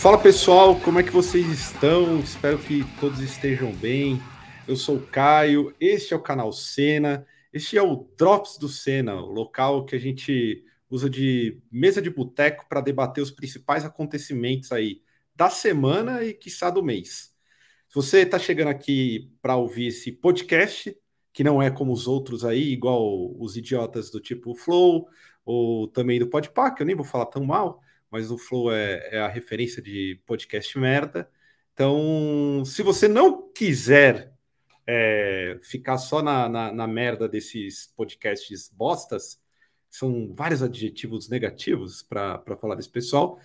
Fala pessoal, como é que vocês estão? Espero que todos estejam bem. Eu sou o Caio, este é o canal Cena, este é o Drops do Cena, o local que a gente usa de mesa de boteco para debater os principais acontecimentos aí da semana e quiçá do mês. Se você está chegando aqui para ouvir esse podcast, que não é como os outros aí, igual os idiotas do tipo Flow, ou também do Podpah, que eu nem vou falar tão mal, mas o Flow é, é a referência de podcast merda. Então, se você não quiser é, ficar só na, na, na, merda desses podcasts bostas, são vários adjetivos negativos para falar desse pessoal,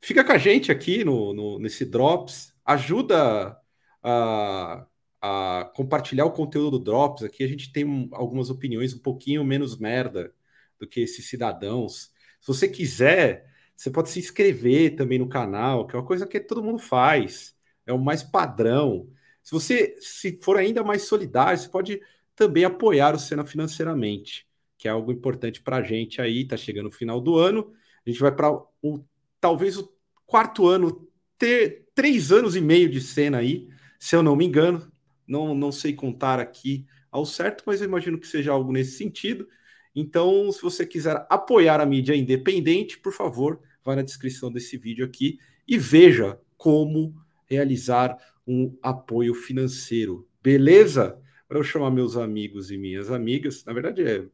fica com a gente aqui no, no nesse Drops, ajuda a, a, compartilhar o conteúdo do Drops. Aqui a gente tem algumas opiniões um pouquinho menos merda do que esses cidadãos. Se você quiser você pode se inscrever também no canal, que é uma coisa que todo mundo faz, é o mais padrão. Se você se for ainda mais solidário, você pode também apoiar o Senna financeiramente, que é algo importante para a gente aí. Está chegando o final do ano, a gente vai para o talvez o quarto ano, ter três anos e meio de cena aí, se eu não me engano. Não, não sei contar aqui ao certo, mas eu imagino que seja algo nesse sentido. Então, se você quiser apoiar a mídia independente, por favor, vai na descrição desse vídeo aqui e veja como realizar um apoio financeiro. Beleza? Para eu chamar meus amigos e minhas amigas, na verdade é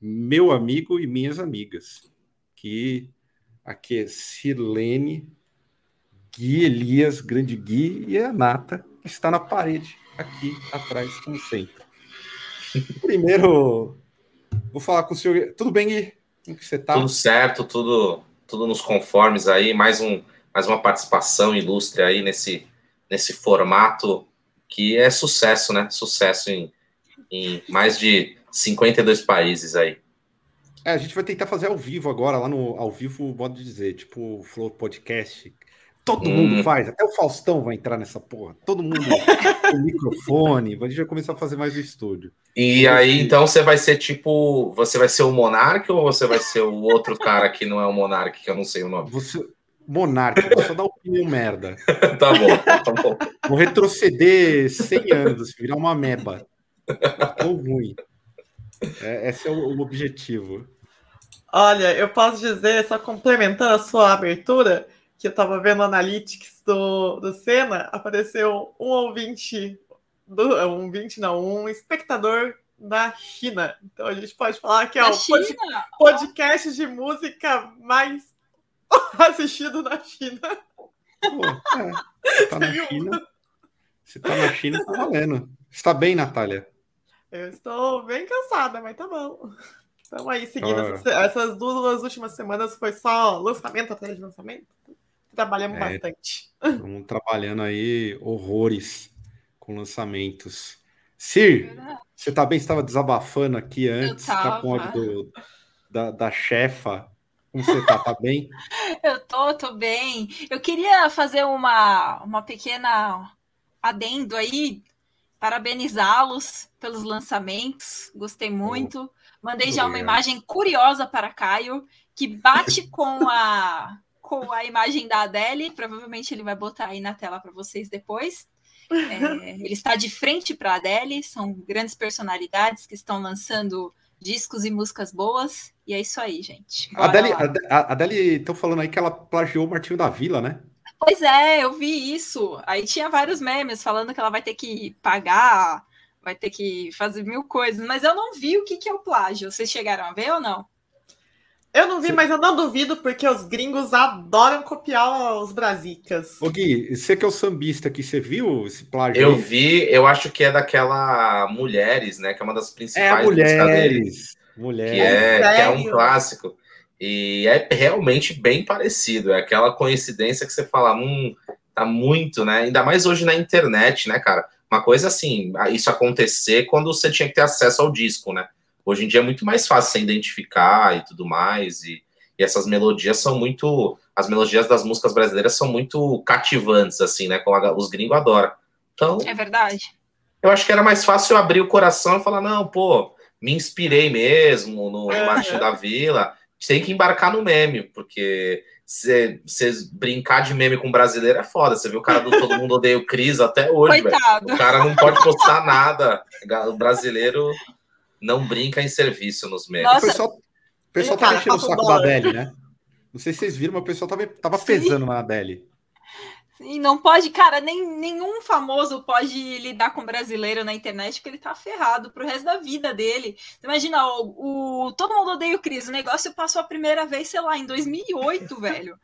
meu amigo e minhas amigas, que aqui é Sirlene, Gui Elias, grande Gui, e a Nata, que está na parede aqui atrás, como sempre. Primeiro, vou falar com o senhor. Tudo bem, Gui? Como que você está? Tudo certo, tudo tudo nos conformes aí, mais, um, mais uma participação ilustre aí nesse, nesse formato que é sucesso, né? Sucesso em, em mais de 52 países aí. É, a gente vai tentar fazer ao vivo agora, lá no ao vivo, modo de dizer, tipo Flow Podcast. Todo hum. mundo faz, até o Faustão vai entrar nessa porra. Todo mundo com microfone, a gente vai começar a fazer mais o estúdio. E aí, então, você vai ser tipo. Você vai ser o Monark ou você vai ser o outro cara que não é o Monark, que eu não sei o nome? Você... Monark, vou só dar opinião merda. tá bom, tá bom. Vou retroceder 100 anos, virar uma meba. Tão ruim. É, esse é o, o objetivo. Olha, eu posso dizer, só complementando a sua abertura, que eu tava vendo analytics do, do Senna, apareceu um ouvinte do, um 20, não, um espectador da China. Então a gente pode falar que é o pod, podcast de música mais assistido na China. Pô, é. Tá na China. Você tá na China, tá valendo. Está bem, Natália? Eu estou bem cansada, mas tá bom. Estamos aí seguindo. Ah. Essas, essas, duas últimas semanas foi só lançamento atrás de lançamento. Trabalhamos é, bastante. Estamos trabalhando aí horrores com lançamentos. Sir, você tá bem? Você estava desabafando aqui antes, tá com do, da, da chefa. Como você tá? Tá bem? Eu tô, tô bem. Eu queria fazer uma, uma pequena adendo aí, parabenizá-los pelos lançamentos. Gostei muito. Mandei já uma imagem curiosa para Caio, que bate com a com a imagem da Adele. Provavelmente ele vai botar aí na tela para vocês depois. É, ele está de frente para a Adele, são grandes personalidades que estão lançando discos e músicas boas. E é isso aí, gente. a Adele, Adele, estão falando aí que ela plagiou o Martinho da Vila, né? Pois é, eu vi isso. Aí tinha vários memes falando que ela vai ter que pagar, vai ter que fazer mil coisas, mas eu não vi o que, que é o plágio. Vocês chegaram a ver ou não? Eu não vi, mas eu não duvido, porque os gringos adoram copiar os brasicas. Ô Gui, você que é o sambista aqui, você viu esse plágio? Eu aí? vi, eu acho que é daquela Mulheres, né? Que é uma das principais é, Mulheres. Mulheres. Que é, que é um clássico. E é realmente bem parecido. É aquela coincidência que você fala, hum, tá muito, né? Ainda mais hoje na internet, né, cara? Uma coisa assim, isso acontecer quando você tinha que ter acesso ao disco, né? Hoje em dia é muito mais fácil você identificar e tudo mais, e, e essas melodias são muito. As melodias das músicas brasileiras são muito cativantes, assim, né? Como a, os gringos adoram. Então. É verdade. Eu acho que era mais fácil eu abrir o coração e falar, não, pô, me inspirei mesmo no, no Martinho da Vila. Tem que embarcar no meme, porque você brincar de meme com brasileiro é foda. Você viu o cara do Todo Mundo Odeia o Cris até hoje, Coitado. O cara não pode postar nada. O brasileiro não brinca em serviço nos memes. Nossa. O pessoal, o pessoal tá mexendo o saco da Adele, né? Não sei se vocês viram, mas o pessoal tava, tava pesando na Adele. E não pode, cara, nem, nenhum famoso pode lidar com brasileiro na internet porque ele tá ferrado pro resto da vida dele. Imagina, o, o Todo Mundo Odeia o Cris, o negócio passou a primeira vez, sei lá, em 2008, velho.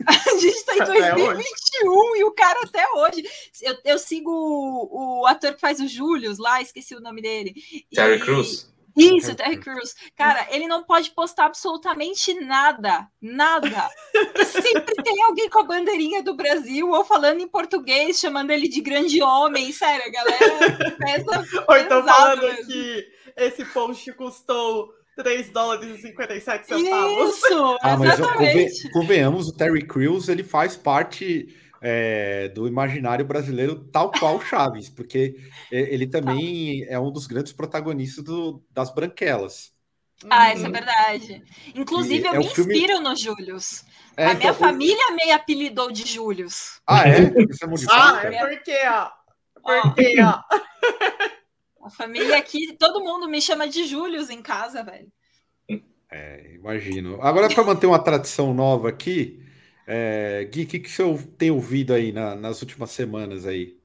A gente tá em 2021 e o cara até hoje. Eu, eu sigo o, o ator que faz o Július lá, esqueci o nome dele. Terry Crews. Isso, Terry Crews. Cara, ele não pode postar absolutamente nada. Nada. E sempre tem alguém com a bandeirinha do Brasil ou falando em português, chamando ele de grande homem. Sério, galera. Pesa ou então falando mesmo. que esse post custou 3 dólares e 57 centavos. Isso, ah, mas exatamente. convenhamos, o Terry Crews ele faz parte é, do imaginário brasileiro, tal qual Chaves, porque ele também é um dos grandes protagonistas do, das branquelas. Ah, isso é verdade. Inclusive, eu é me inspiro filme... no Július. É, a então, minha família me apelidou de Július. Ah, é? ah, é porque, ó. Porque, ó. A família aqui, todo mundo me chama de Július em casa, velho. É, imagino. Agora, para manter uma tradição nova aqui, é, Gui, o que, que você tem ouvido aí na, nas últimas semanas aí?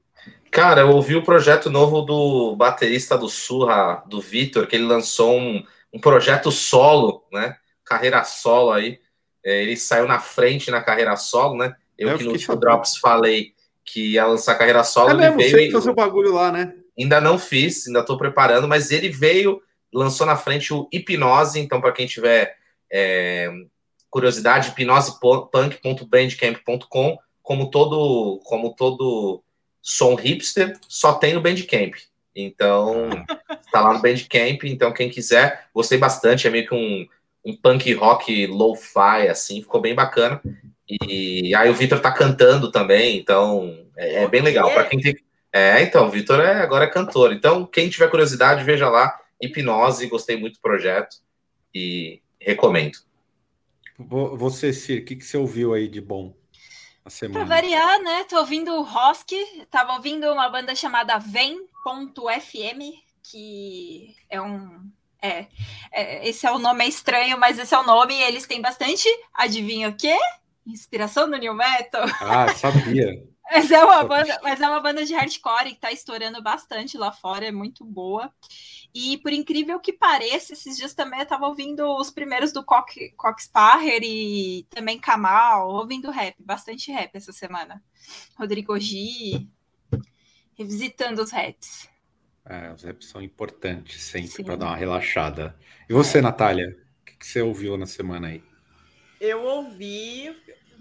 Cara, eu ouvi o projeto novo do baterista do Surra, do Vitor, que ele lançou um, um projeto solo, né? Carreira solo aí. É, ele saiu na frente na carreira solo, né? Eu, eu que no último Drops falei que ia lançar carreira solo. É mesmo, veio você fazer o bagulho lá, né? Ainda não fiz, ainda estou preparando, mas ele veio, lançou na frente o Hipnose, então para quem tiver é, curiosidade, hipnosepunk.bandcamp.com, como todo, como todo som hipster, só tem no Bandcamp. Então, está lá no Bandcamp, então quem quiser, gostei bastante, é meio que um, um punk rock lo-fi, assim, ficou bem bacana. E aí o Vitor tá cantando também, então é, é bem legal. Para quem tem. É, então, o Vitor é, agora é cantor. Então, quem tiver curiosidade, veja lá. Hipnose, gostei muito do projeto e recomendo. Você, Cir, o que, que você ouviu aí de bom a semana? Pra variar, né? Tô ouvindo o Rosk, tava ouvindo uma banda chamada Vem.fm, que é um. É, é, esse é o nome é estranho, mas esse é o nome. E eles têm bastante, adivinha o quê? Inspiração no New Metal. Ah, sabia. mas, é uma banda, mas é uma banda de hardcore que tá estourando bastante lá fora, é muito boa. E por incrível que pareça, esses dias também eu estava ouvindo os primeiros do Cox, Cox Parrer e também Kamal, ouvindo rap, bastante rap essa semana. Rodrigo G, revisitando os raps. É, os raps são importantes sempre para dar uma relaxada. E você, é. Natália, o que, que você ouviu na semana aí? Eu ouvi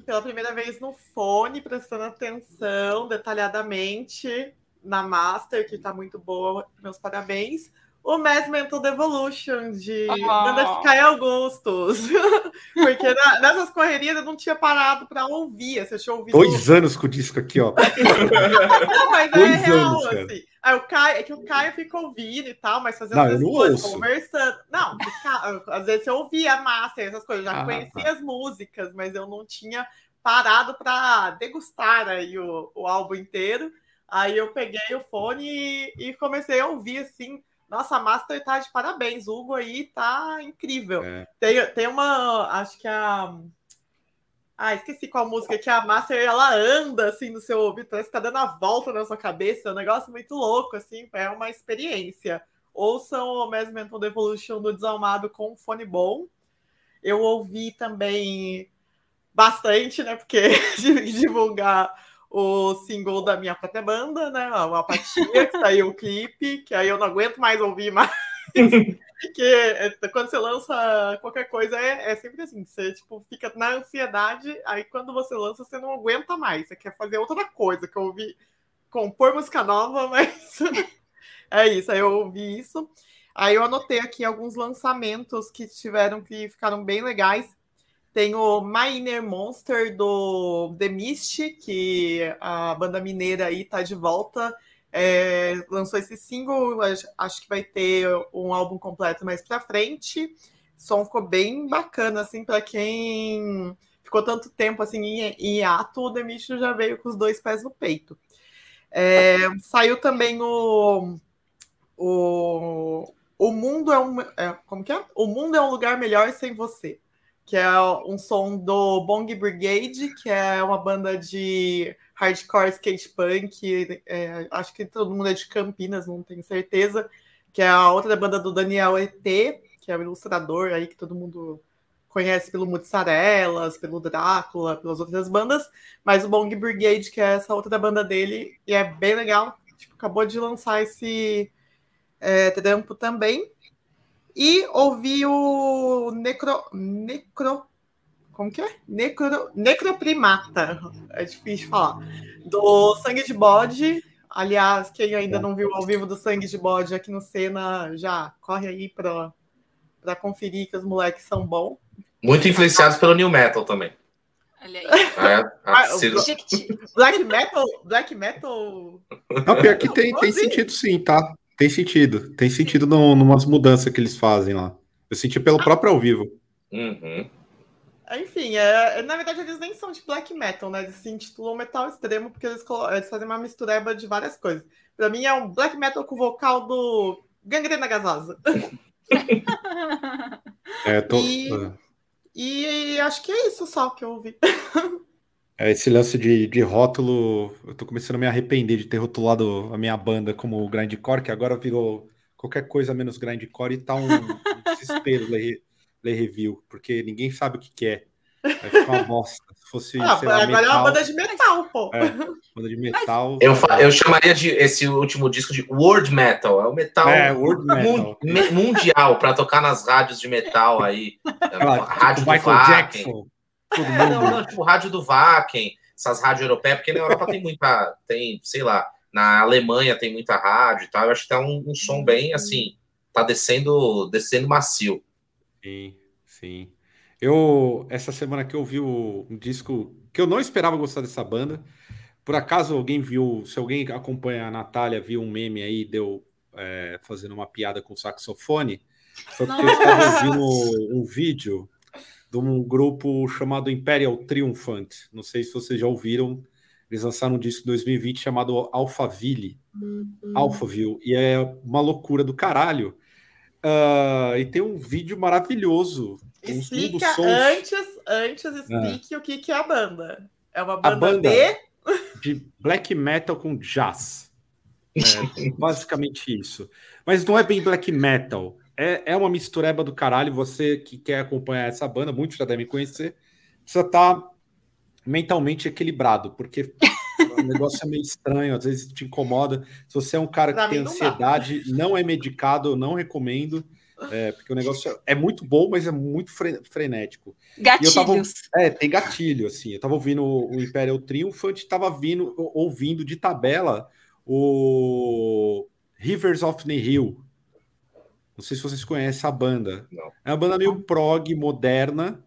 pela primeira vez no fone, prestando atenção detalhadamente na Master, que está muito boa, meus parabéns o Mass Mental Devolution de oh. Banda de Caio Augustos. Porque na, nessas correrias eu não tinha parado para ouvir. Você tinha ouvido... Dois anos com o disco aqui, ó. não, mas é Dois é real, anos, assim. Aí o Caio, é que o Caio fica ouvindo e tal, mas fazendo as coisas, conversando. Não, fica, às vezes eu ouvia a massa, essas coisas, já ah, conhecia tá. as músicas, mas eu não tinha parado para degustar aí o, o álbum inteiro. Aí eu peguei o fone e, e comecei a ouvir assim nossa, a Master tá de parabéns. O Hugo aí tá incrível. É. Tem, tem uma. Acho que a. Ah, esqueci qual música que a Master ela anda assim no seu ouvido, parece que tá dando a volta na sua cabeça. É um negócio muito louco, assim, é uma experiência. Ouçam o Mass Mental Devolution do Desalmado com um fone bom. Eu ouvi também bastante, né? Porque divulgar o single da minha própria banda, né? A Apatia, que saiu o clipe, que aí eu não aguento mais ouvir mais. Porque é, quando você lança qualquer coisa, é, é, sempre assim, você tipo, fica na ansiedade, aí quando você lança, você não aguenta mais, você quer fazer outra coisa, que eu ouvi compor música nova, mas é isso, aí eu ouvi isso. Aí eu anotei aqui alguns lançamentos que tiveram que ficaram bem legais. Tem o My Inner Monster do The Mist, que a banda mineira aí tá de volta. É, lançou esse single, acho que vai ter um álbum completo mais pra frente. O som ficou bem bacana, assim, para quem ficou tanto tempo assim em, em ato, o The Mist já veio com os dois pés no peito. É, saiu também o, o, o mundo é um é, como que é? O mundo é um lugar melhor sem você que é um som do Bong Brigade, que é uma banda de hardcore skate punk. É, acho que todo mundo é de Campinas, não tenho certeza. Que é a outra banda do Daniel ET, que é o ilustrador aí que todo mundo conhece pelo Mozzarelas, pelo Drácula, pelas outras bandas. Mas o Bong Brigade, que é essa outra banda dele, e é bem legal. Tipo, acabou de lançar esse é, trampo também. E ouvi o Necro. Necro. Como que é? Necro, necroprimata. É difícil de falar. Do Sangue de Bode. Aliás, quem ainda não viu ao vivo do Sangue de Bode aqui no Cena, já corre aí para conferir que os moleques são bons. Muito influenciados pelo New Metal também. Olha aí. É, ah, Black Metal? Black Metal. Não, pior que tem, tem sentido sim, tá? Tem sentido. Tem sentido no, numas mudanças que eles fazem lá. Eu senti pelo próprio ao vivo. Uhum. Enfim, é, na verdade eles nem são de black metal, né? Eles se intitulam metal extremo porque eles, eles fazem uma mistureba de várias coisas. Pra mim é um black metal com vocal do Gangrena Gasosa. é, tô... e, é. e acho que é isso só que eu ouvi. É, esse lance de, de rótulo, eu tô começando a me arrepender de ter rotulado a minha banda como grindcore, que agora virou qualquer coisa menos grindcore e tá um, um desespero ler, ler review, porque ninguém sabe o que, que é. Vai ficar uma bosta. Se fosse, ah, lá, agora metal, é uma banda de metal, pô. É, banda de metal. Eu, eu chamaria de esse último disco de World Metal. É o metal, é, world metal. mundial para tocar nas rádios de metal aí. Rádio tipo Michael Jackson. Todo mundo. É, não, não, tipo, rádio do Wacken, essas rádios europeias, porque na Europa tem muita, tem, sei lá, na Alemanha tem muita rádio e tal. Eu acho que tá um, um som bem assim, tá descendo, descendo macio. Sim, sim. Eu, essa semana que eu vi o, um disco que eu não esperava gostar dessa banda. Por acaso alguém viu, se alguém acompanha a Natália, viu um meme aí, deu é, fazendo uma piada com saxofone, foi porque eu estava ouvindo um vídeo de um grupo chamado Imperial Triumphant. Não sei se vocês já ouviram. Eles lançaram um disco em 2020 chamado Alphaville. Uhum. Alphaville. E é uma loucura do caralho. Uh, e tem um vídeo maravilhoso. Explica um antes, antes explique ah. o que, que é a banda. É uma banda, banda de... de black metal com jazz. É, basicamente isso. Mas não é bem black metal é, é uma mistureba do caralho. Você que quer acompanhar essa banda, muitos já devem conhecer, precisa estar tá mentalmente equilibrado, porque o negócio é meio estranho, às vezes te incomoda. Se você é um cara que tem ansiedade, não, não, é medicado, eu não recomendo. É, porque o negócio é muito bom, mas é muito frenético. Gatilhos. Tava, é, tem gatilho, assim. Eu tava ouvindo o Imperial Triumphant, tava vindo, ouvindo de tabela o Rivers of Nihil, não sei se vocês conhecem a banda. Não. É uma banda meio prog, moderna.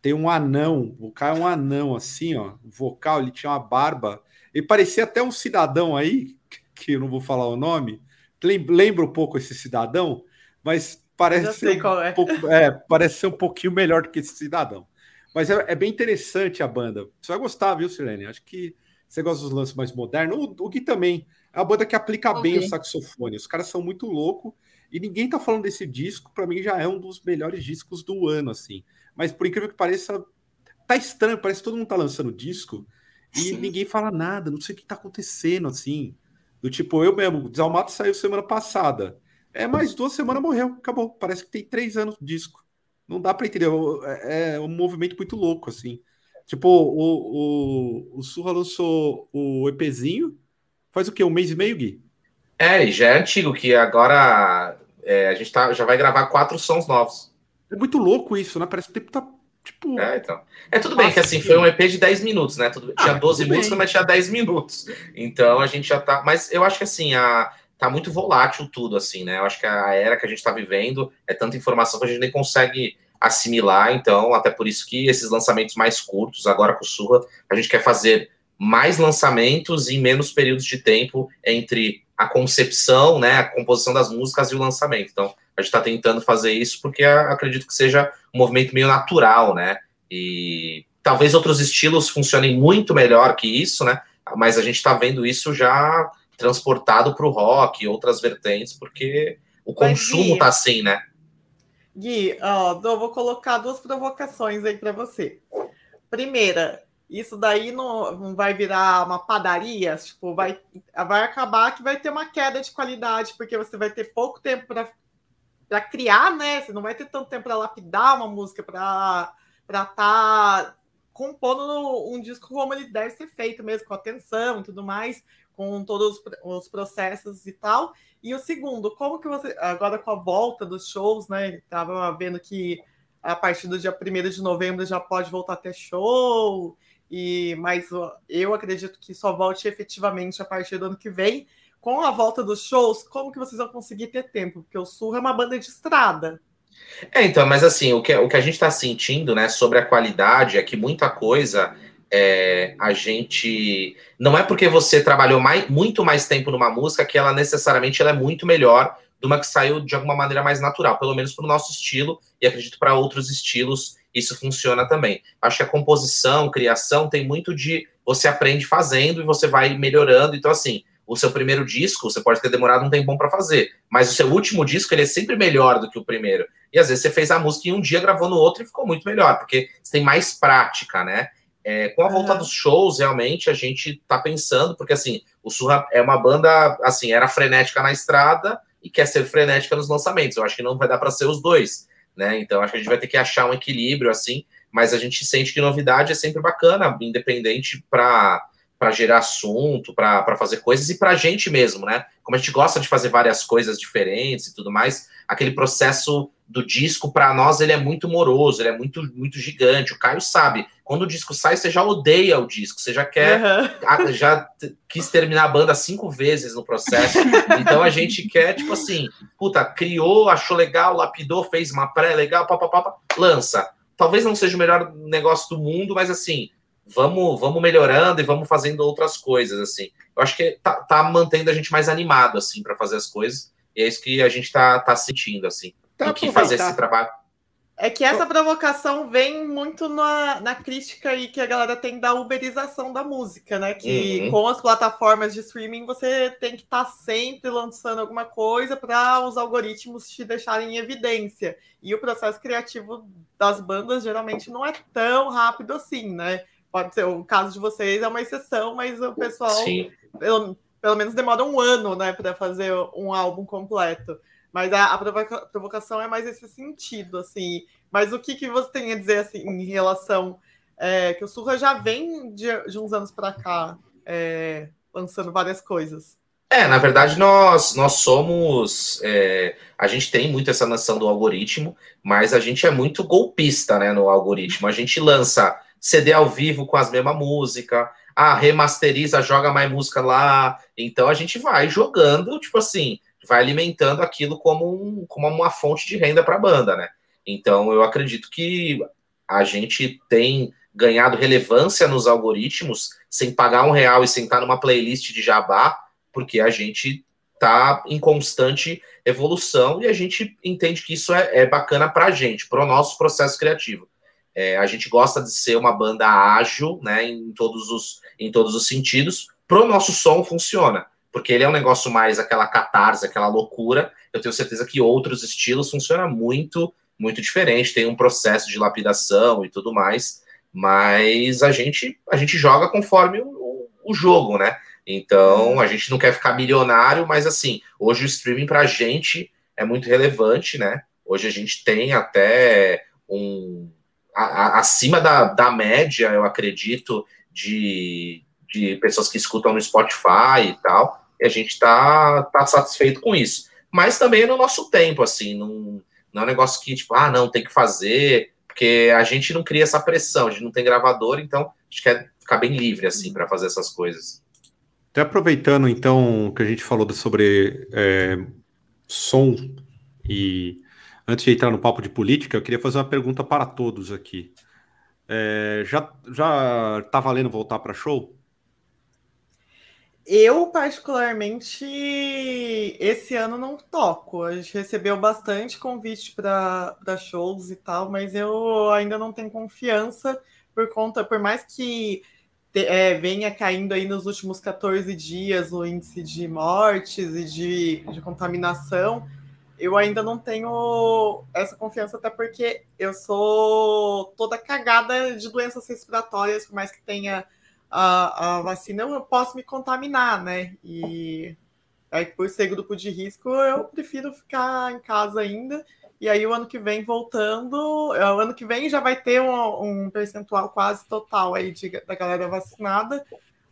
Tem um anão. O cara é um anão, assim, ó. O vocal, ele tinha uma barba. Ele parecia até um cidadão aí, que eu não vou falar o nome. Lembra um pouco esse cidadão, mas parece ser, um é. pouco, é, parece ser um pouquinho melhor do que esse cidadão. Mas é, é, bem interessante a banda. Você vai gostar, viu, Sirene? Acho que você gosta dos lances mais modernos. O, o Gui também. É uma banda que aplica bem o saxofone. Os caras são muito loucos. E ninguém tá falando desse disco, para mim já é um dos melhores discos do ano, assim. Mas por incrível que pareça, tá estranho, parece que todo mundo tá lançando disco e Sim. ninguém fala nada, não sei o que tá acontecendo, assim. Do tipo, eu mesmo, Desalmato saiu semana passada. É, mais duas semanas morreu, acabou. Parece que tem três anos de disco. Não dá para entender. É, é um movimento muito louco, assim. Tipo, o, o, o Surra lançou o EPzinho. Faz o quê? Um mês e meio, Gui? É, e já é antigo, que agora é, a gente tá, já vai gravar quatro sons novos. É muito louco isso, né? Parece que o tempo tá Tipo. É, então. É tudo bem que assim, foi um EP de 10 minutos, né? Tudo, ah, tinha 12 músicas, mas tinha 10 minutos. Então a gente já tá. Mas eu acho que assim, a, tá muito volátil tudo, assim, né? Eu acho que a era que a gente tá vivendo é tanta informação que a gente nem consegue assimilar, então, até por isso que esses lançamentos mais curtos, agora com o Surra, a gente quer fazer mais lançamentos em menos períodos de tempo entre a concepção, né, a composição das músicas e o lançamento. Então, a gente está tentando fazer isso porque acredito que seja um movimento meio natural, né? E talvez outros estilos funcionem muito melhor que isso, né? Mas a gente está vendo isso já transportado para o rock e outras vertentes, porque o consumo está assim, né? Gui, ó, eu vou colocar duas provocações aí para você. Primeira, isso daí não, vai virar uma padaria, tipo, vai, vai acabar que vai ter uma queda de qualidade, porque você vai ter pouco tempo para criar, né? Você não vai ter tanto tempo para lapidar uma música, para estar tá compondo um disco como ele deve ser feito mesmo, com atenção e tudo mais, com todos os processos e tal. E o segundo, como que você, agora com a volta dos shows, né? Estava vendo que a partir do dia 1 de novembro já pode voltar a ter show, e mas eu acredito que só volte efetivamente a partir do ano que vem com a volta dos shows, como que vocês vão conseguir ter tempo? Porque o Sul é uma banda de estrada. É, então, mas assim, o que, o que a gente está sentindo, né, sobre a qualidade é que muita coisa é, a gente. Não é porque você trabalhou mais, muito mais tempo numa música que ela necessariamente ela é muito melhor de uma que saiu de alguma maneira mais natural, pelo menos para o nosso estilo, e acredito para outros estilos isso funciona também. Acho que a composição, criação tem muito de você aprende fazendo e você vai melhorando. Então, assim, o seu primeiro disco, você pode ter demorado um tempão para fazer, mas o seu último disco ele é sempre melhor do que o primeiro. E às vezes você fez a música em um dia, gravou no outro e ficou muito melhor, porque você tem mais prática, né? É, com a volta dos shows, realmente, a gente tá pensando, porque assim, o Surra é uma banda, assim, era frenética na estrada e quer ser frenética nos lançamentos. Eu acho que não vai dar para ser os dois, né? Então acho que a gente vai ter que achar um equilíbrio, assim, mas a gente sente que novidade é sempre bacana, independente para para gerar assunto, para fazer coisas e para a gente mesmo, né? Como a gente gosta de fazer várias coisas diferentes e tudo mais, aquele processo do disco para nós ele é muito moroso, ele é muito muito gigante. O Caio sabe, quando o disco sai, você já odeia o disco, você já quer, uhum. já quis terminar a banda cinco vezes no processo. Então a gente quer tipo assim, puta, criou, achou legal, lapidou, fez uma pré legal, papapá, lança. Talvez não seja o melhor negócio do mundo, mas assim, vamos, vamos melhorando e vamos fazendo outras coisas, assim. Eu acho que tá, tá mantendo a gente mais animado, assim, para fazer as coisas, e é isso que a gente tá, tá sentindo, assim, tá que fazer esse trabalho. É que essa provocação vem muito na, na crítica aí que a galera tem da uberização da música, né? Que uhum. com as plataformas de streaming você tem que estar tá sempre lançando alguma coisa para os algoritmos te deixarem em evidência. E o processo criativo das bandas geralmente não é tão rápido assim, né? Pode ser, o caso de vocês é uma exceção, mas o pessoal, pelo, pelo menos, demora um ano, né, para fazer um álbum completo. Mas a, a provoca, provocação é mais esse sentido, assim. Mas o que, que você tem a dizer, assim, em relação... É, que o Surra já vem de, de uns anos para cá é, lançando várias coisas. É, na verdade, nós, nós somos. É, a gente tem muito essa noção do algoritmo, mas a gente é muito golpista né, no algoritmo. A gente lança CD ao vivo com as mesmas músicas, ah, remasteriza, joga mais música lá. Então a gente vai jogando, tipo assim, vai alimentando aquilo como, um, como uma fonte de renda para a banda, né? Então eu acredito que a gente tem ganhado relevância nos algoritmos sem pagar um real e sem estar numa playlist de jabá, porque a gente está em constante evolução e a gente entende que isso é, é bacana para a gente, para o nosso processo criativo. É, a gente gosta de ser uma banda ágil, né, em todos os, em todos os sentidos. Pro nosso som funciona, porque ele é um negócio mais aquela catarse, aquela loucura. Eu tenho certeza que outros estilos funcionam muito, muito diferente. Tem um processo de lapidação e tudo mais, mas a gente, a gente joga conforme o, o jogo, né? Então a gente não quer ficar milionário, mas assim, hoje o streaming para a gente é muito relevante, né? Hoje a gente tem até um, a, acima da, da média, eu acredito, de, de pessoas que escutam no Spotify e tal, e a gente está tá satisfeito com isso. mas também no nosso tempo, assim, não, não é um negócio que, tipo, ah, não, tem que fazer, porque a gente não cria essa pressão, a gente não tem gravador, então a gente quer ficar bem livre, assim, para fazer essas coisas. Até aproveitando, então, que a gente falou sobre é, som e antes de entrar no papo de política, eu queria fazer uma pergunta para todos aqui. É, já já tá valendo voltar para show? Eu, particularmente, esse ano não toco. A gente recebeu bastante convite para shows e tal, mas eu ainda não tenho confiança por conta, por mais que é, venha caindo aí nos últimos 14 dias o índice de mortes e de, de contaminação, eu ainda não tenho essa confiança, até porque eu sou toda cagada de doenças respiratórias, por mais que tenha a, a vacina, eu posso me contaminar, né? E aí, por ser grupo de risco, eu prefiro ficar em casa ainda. E aí, o ano que vem, voltando, é, o ano que vem já vai ter um, um percentual quase total aí de, da galera vacinada.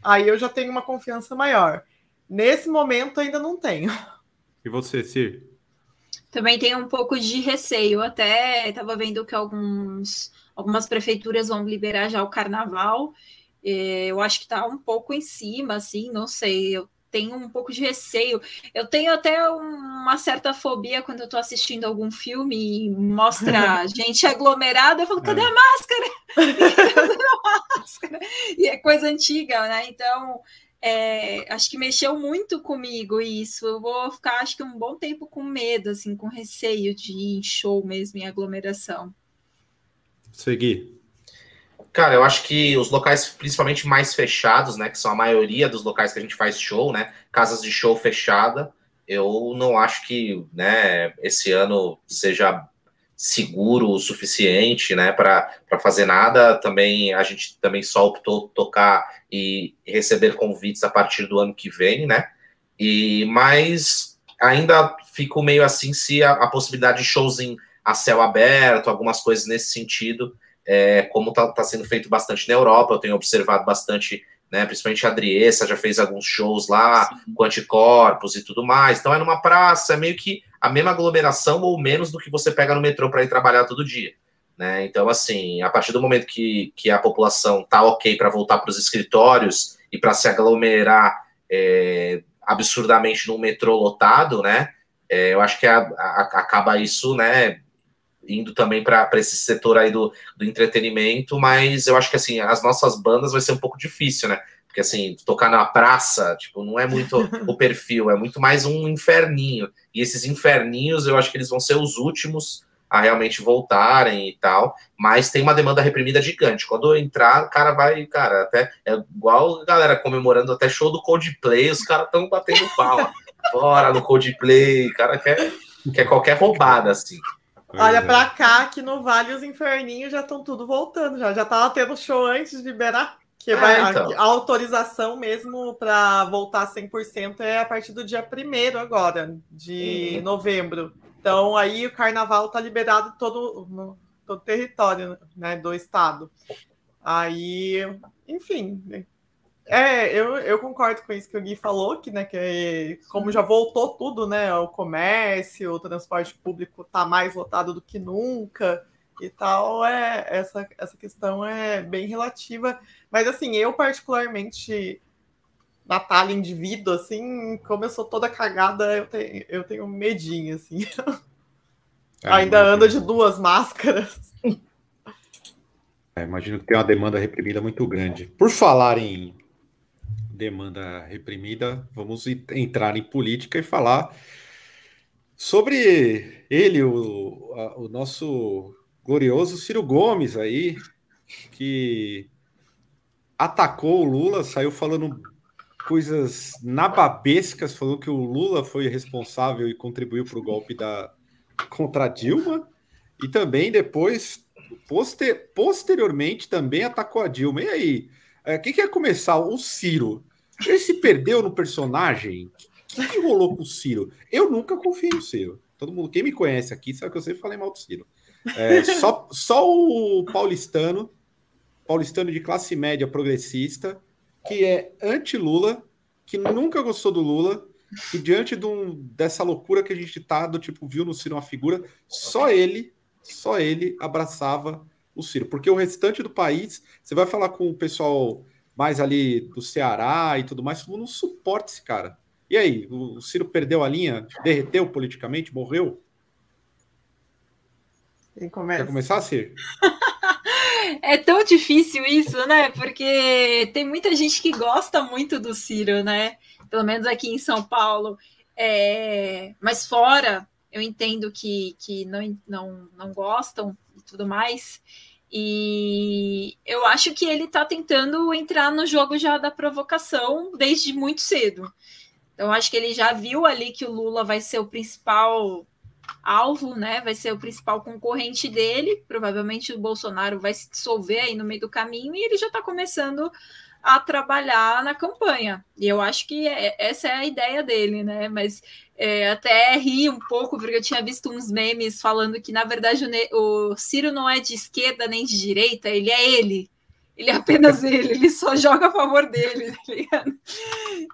Aí eu já tenho uma confiança maior. Nesse momento, ainda não tenho. E você, Cir? Também tenho um pouco de receio. Até estava vendo que alguns, algumas prefeituras vão liberar já o carnaval. É, eu acho que está um pouco em cima, assim, não sei. Eu tenho um pouco de receio. Eu tenho até uma certa fobia quando eu estou assistindo algum filme e mostra gente aglomerada. Eu falo, cadê é. a máscara? cadê a máscara? E é coisa antiga, né? Então, é, acho que mexeu muito comigo isso. Eu vou ficar, acho que, um bom tempo com medo, assim, com receio de ir em show mesmo, em aglomeração. Seguir. Cara, eu acho que os locais, principalmente mais fechados, né, que são a maioria dos locais que a gente faz show, né, casas de show fechada, eu não acho que, né, esse ano seja seguro o suficiente, né, para fazer nada. Também a gente também só optou tocar e receber convites a partir do ano que vem, né? E mas ainda fico meio assim se a, a possibilidade de shows em a céu aberto, algumas coisas nesse sentido, é, como está tá sendo feito bastante na Europa, eu tenho observado bastante né? Principalmente a Adriessa já fez alguns shows lá Sim. com anticorpos e tudo mais. Então é numa praça, é meio que a mesma aglomeração ou menos do que você pega no metrô para ir trabalhar todo dia. Né? Então, assim, a partir do momento que, que a população tá ok para voltar para os escritórios e para se aglomerar é, absurdamente num metrô lotado, né? É, eu acho que a, a, acaba isso, né? Indo também para esse setor aí do, do entretenimento, mas eu acho que assim, as nossas bandas vai ser um pouco difícil, né? Porque assim, tocar na praça, tipo, não é muito o perfil, é muito mais um inferninho. E esses inferninhos, eu acho que eles vão ser os últimos a realmente voltarem e tal, mas tem uma demanda reprimida gigante. Quando entrar, o cara vai, cara, até é igual a galera comemorando até show do Coldplay, os caras estão batendo palma. Fora no Coldplay, o cara quer, quer qualquer roubada, assim. Olha é. pra cá que no Vale os inferninhos já estão tudo voltando, já já tava tendo show antes de liberar que vai, é, então. a, a, autorização mesmo para voltar 100% é a partir do dia 1 agora, de uhum. novembro. Então, aí o carnaval está liberado todo no todo o território né, do estado. Aí, enfim, é, eu, eu concordo com isso que o Gui falou, que, né, que como já voltou tudo, né, o comércio, o transporte público está mais lotado do que nunca, e tal, é, essa, essa questão é bem relativa. Mas, assim, eu particularmente, Natália, indivíduo, assim, como eu sou toda cagada, eu, tenho eu tenho medinho, assim. É, Ainda ando de duas máscaras. É, imagino que tem uma demanda reprimida muito grande. Por falar em demanda reprimida, vamos entrar em política e falar sobre ele, o, a, o nosso glorioso Ciro Gomes aí, que atacou o Lula, saiu falando coisas nababescas, falou que o Lula foi responsável e contribuiu para o golpe da contra Dilma, e também depois, poster, posteriormente, também atacou a Dilma. E aí, é, quem quer começar? O Ciro. Ele se perdeu no personagem? O que, que rolou com o Ciro? Eu nunca confiei no Ciro. Todo mundo, quem me conhece aqui, sabe que eu sempre falei mal do Ciro. É, só, só o paulistano, paulistano de classe média progressista, que é anti-Lula, que nunca gostou do Lula que diante de um, dessa loucura que a gente tá, do tipo, viu no Ciro uma figura, só ele, só ele abraçava o Ciro. Porque o restante do país, você vai falar com o pessoal mais ali do Ceará e tudo mais, todo mundo não suporta esse cara. E aí, o Ciro perdeu a linha, derreteu politicamente, morreu? Quem começa? Quer começar, Ciro? É tão difícil isso, né? Porque tem muita gente que gosta muito do Ciro, né? Pelo menos aqui em São Paulo. É... Mas fora, eu entendo que, que não, não, não gostam e tudo mais. E eu acho que ele tá tentando entrar no jogo já da provocação desde muito cedo. Então, acho que ele já viu ali que o Lula vai ser o principal alvo, né? Vai ser o principal concorrente dele. Provavelmente o Bolsonaro vai se dissolver aí no meio do caminho e ele já está começando a trabalhar na campanha. E eu acho que é, essa é a ideia dele, né? Mas é, até ri um pouco, porque eu tinha visto uns memes falando que, na verdade, o, o Ciro não é de esquerda nem de direita, ele é ele. Ele é apenas ele, ele só joga a favor dele, tá ligado?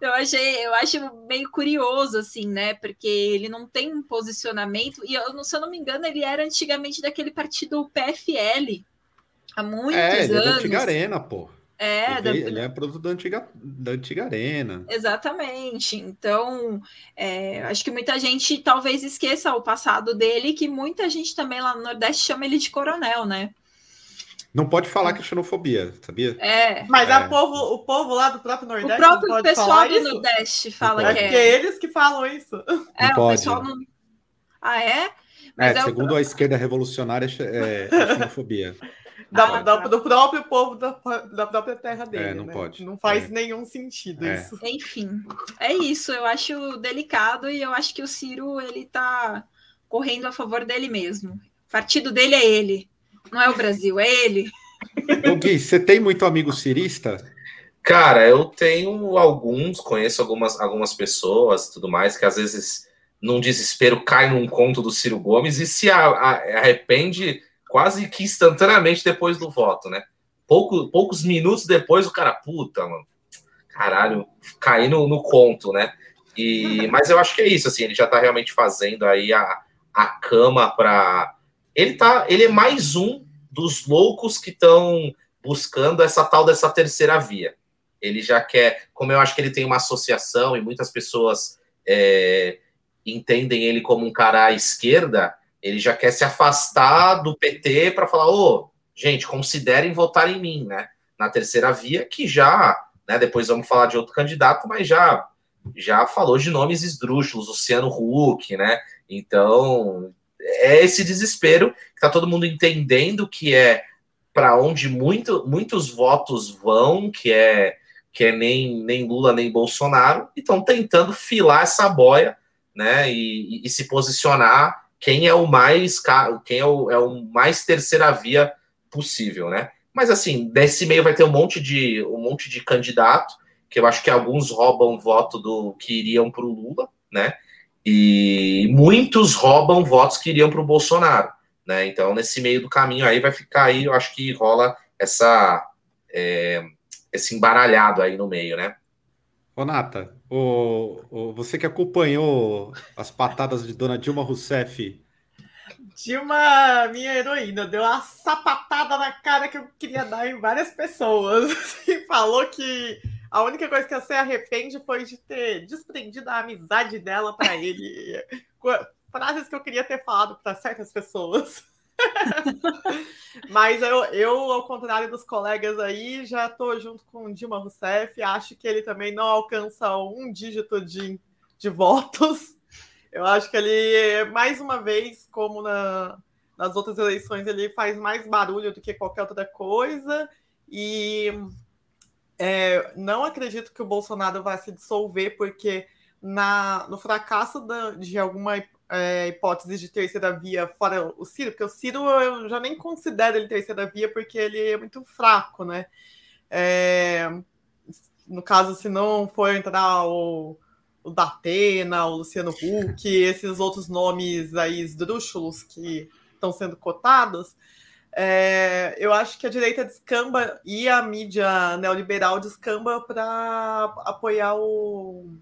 Eu achei, eu acho meio curioso, assim, né? Porque ele não tem um posicionamento, e eu, se eu não me engano, ele era antigamente daquele partido PFL, há muitos é, ele anos. É, da antiga arena, pô. É, ele, da... ele, é produto da antiga, da antiga arena. Exatamente. Então, é, acho que muita gente talvez esqueça o passado dele, que muita gente também lá no Nordeste chama ele de coronel, né? Não pode falar que é xenofobia, sabia? É. Mas é. Povo, o povo lá do próprio Nordeste. O próprio pessoal do isso? Nordeste fala é que é. porque é eles que falam isso. É, não o pode. pessoal não. Ah, é? Mas é, segundo o... a esquerda revolucionária, é, é xenofobia. Da, da, do próprio povo da, da própria terra dele. É, não né? pode. Não faz nenhum sentido isso. Enfim, é isso. Eu acho delicado e eu acho que o Ciro ele tá correndo a favor dele mesmo. O partido dele é ele. Não é o Brasil, é ele. Ô Gui, você tem muito amigo cirista? Cara, eu tenho alguns, conheço algumas, algumas pessoas tudo mais, que às vezes, num desespero, cai num conto do Ciro Gomes e se a, a, arrepende quase que instantaneamente depois do voto, né? Pouco, poucos minutos depois, o cara, puta, mano, caralho, cair no, no conto, né? E, mas eu acho que é isso, assim, ele já tá realmente fazendo aí a, a cama para ele tá, ele é mais um dos loucos que estão buscando essa tal dessa terceira via. Ele já quer, como eu acho que ele tem uma associação e muitas pessoas é, entendem ele como um cara à esquerda, ele já quer se afastar do PT para falar, ô, gente, considerem votar em mim, né? Na terceira via, que já, né? Depois vamos falar de outro candidato, mas já já falou de nomes esdrúxulos, Luciano Huck, né? Então, é esse desespero que tá todo mundo entendendo que é para onde muito, muitos votos vão, que é que é nem, nem Lula nem Bolsonaro, e estão tentando filar essa boia, né, e, e, se posicionar quem é o mais quem é o, é o mais terceira via possível, né? Mas assim, desse meio vai ter um monte de um monte de candidato que eu acho que alguns roubam voto do que iriam para o Lula, né? E muitos roubam votos que iriam para o Bolsonaro. Né? Então, nesse meio do caminho aí vai ficar aí, eu acho que rola essa, é, esse embaralhado aí no meio, né? Ô, Nata, o, você que acompanhou as patadas de Dona Dilma Rousseff. Dilma, minha heroína, deu uma sapatada na cara que eu queria dar em várias pessoas. E falou que a única coisa que você arrepende foi de ter desprendido a amizade dela para ele. Frases que eu queria ter falado para certas pessoas. Mas eu, eu, ao contrário dos colegas aí, já estou junto com Dilma Rousseff. Acho que ele também não alcança um dígito de, de votos. Eu acho que ele, mais uma vez, como na, nas outras eleições, ele faz mais barulho do que qualquer outra coisa. E é, não acredito que o Bolsonaro vai se dissolver, porque na, no fracasso da, de alguma é, hipótese de terceira via fora o Ciro, porque o Ciro eu já nem considero ele terceira via, porque ele é muito fraco, né? É, no caso, se não for entrar o, o Datena, o Luciano Huck, esses outros nomes aí esdrúxulos que estão sendo cotados, é, eu acho que a direita descamba e a mídia neoliberal descamba para apoiar o,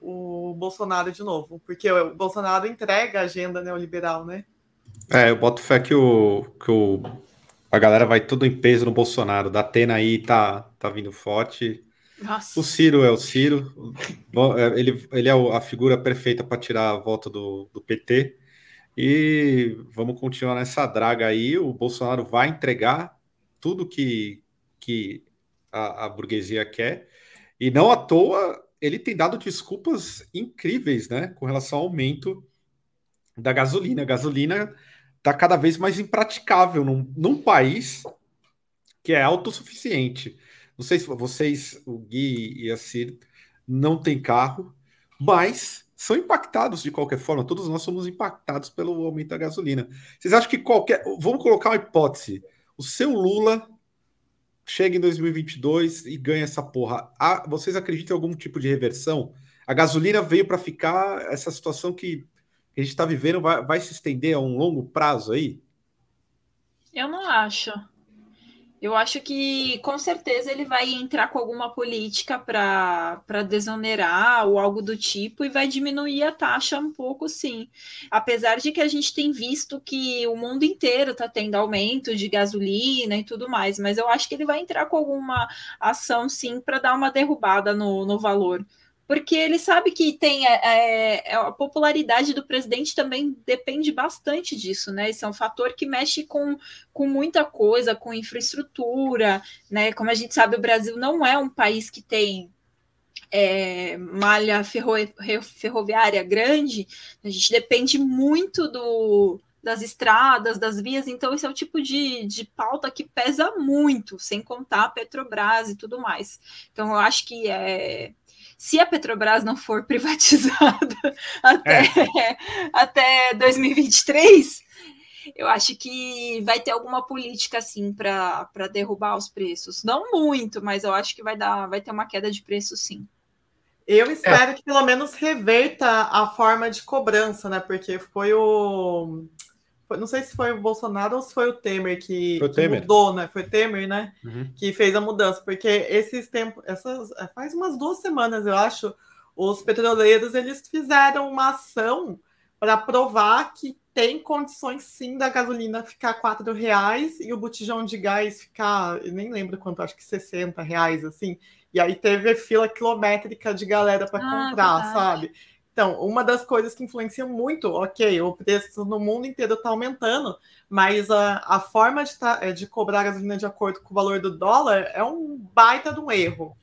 o Bolsonaro de novo, porque o Bolsonaro entrega a agenda neoliberal, né? É, eu boto fé que o, que o a galera vai tudo em peso no Bolsonaro. Da Atena aí tá, tá vindo forte. Nossa. O Ciro é o Ciro. É, ele, ele é a figura perfeita para tirar a volta do, do PT. E vamos continuar nessa draga aí. O Bolsonaro vai entregar tudo que, que a, a burguesia quer. E não à toa ele tem dado desculpas incríveis, né? Com relação ao aumento da gasolina. A gasolina está cada vez mais impraticável num, num país que é autossuficiente. Não sei se vocês, o Gui e a Cir, não têm carro, mas são impactados de qualquer forma. Todos nós somos impactados pelo aumento da gasolina. Vocês acham que qualquer. Vamos colocar uma hipótese. O seu Lula chega em 2022 e ganha essa porra. Ah, vocês acreditam em algum tipo de reversão? A gasolina veio para ficar, essa situação que a gente está vivendo vai, vai se estender a um longo prazo aí? Eu não acho. Eu acho que com certeza ele vai entrar com alguma política para desonerar ou algo do tipo e vai diminuir a taxa um pouco, sim. Apesar de que a gente tem visto que o mundo inteiro está tendo aumento de gasolina e tudo mais, mas eu acho que ele vai entrar com alguma ação, sim, para dar uma derrubada no, no valor porque ele sabe que tem é, é, é, a popularidade do presidente também depende bastante disso, né? Esse é um fator que mexe com, com muita coisa, com infraestrutura, né? Como a gente sabe, o Brasil não é um país que tem é, malha ferro, ferroviária grande, a gente depende muito do, das estradas, das vias, então esse é o tipo de, de pauta que pesa muito, sem contar a Petrobras e tudo mais. Então eu acho que é se a Petrobras não for privatizada até, é. até 2023, eu acho que vai ter alguma política assim para derrubar os preços. Não muito, mas eu acho que vai dar, vai ter uma queda de preço sim. Eu espero é. que pelo menos reverta a forma de cobrança, né? Porque foi o não sei se foi o Bolsonaro ou se foi o Temer que, o Temer. que mudou, né? Foi o Temer, né? Uhum. Que fez a mudança, porque esses tempos, essas faz umas duas semanas, eu acho, os petroleiros eles fizeram uma ação para provar que tem condições sim da gasolina ficar quatro reais e o botijão de gás ficar, eu nem lembro quanto, acho que 60 reais, assim. E aí teve fila quilométrica de galera para ah, comprar, verdade. sabe? Então, uma das coisas que influencia muito, ok, o preço no mundo inteiro está aumentando, mas a, a forma de, tá, é, de cobrar a gasolina de acordo com o valor do dólar é um baita de um erro.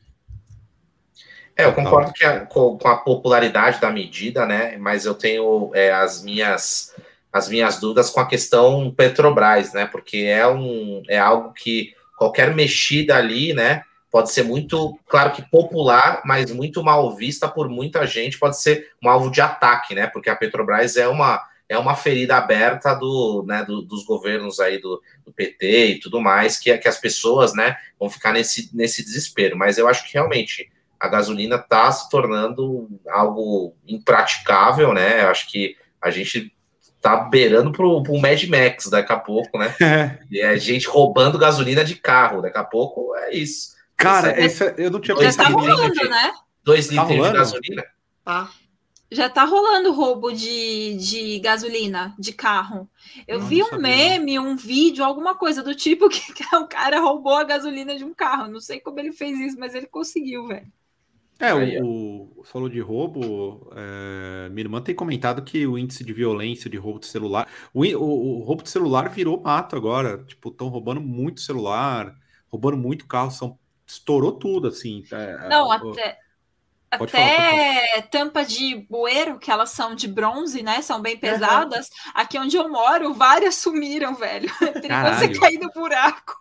É, eu concordo que a, com, com, a popularidade da medida, né? Mas eu tenho é, as minhas as minhas dúvidas com a questão Petrobras, né? Porque é um é algo que qualquer mexida ali, né? Pode ser muito, claro que popular, mas muito mal vista por muita gente, pode ser um alvo de ataque, né? Porque a Petrobras é uma é uma ferida aberta do, né, do, dos governos aí do, do, PT e tudo mais, que, que as pessoas né, vão ficar nesse, nesse desespero. Mas eu acho que realmente a gasolina está se tornando algo impraticável, né? Eu acho que a gente tá beirando pro, pro Mad Max daqui a pouco, né? É. E é gente roubando gasolina de carro. Daqui a pouco é isso. Cara, essa, eu não tinha Já tá rolando, de, né? Dois tá litros de gasolina. Tá. Já tá rolando roubo de, de gasolina, de carro. Eu não, vi um meme, um vídeo, alguma coisa do tipo que, que o cara roubou a gasolina de um carro. Não sei como ele fez isso, mas ele conseguiu, velho. É, o, o falou de roubo. É, minha irmã tem comentado que o índice de violência de roubo de celular. O, o, o roubo de celular virou mato agora. Tipo, estão roubando muito celular, roubando muito carro. São estourou tudo, assim. Tá, Não, até. Até falar, tampa de bueiro, que elas são de bronze, né? São bem pesadas. Uhum. Aqui onde eu moro, várias sumiram, velho. Tem você cair no buraco.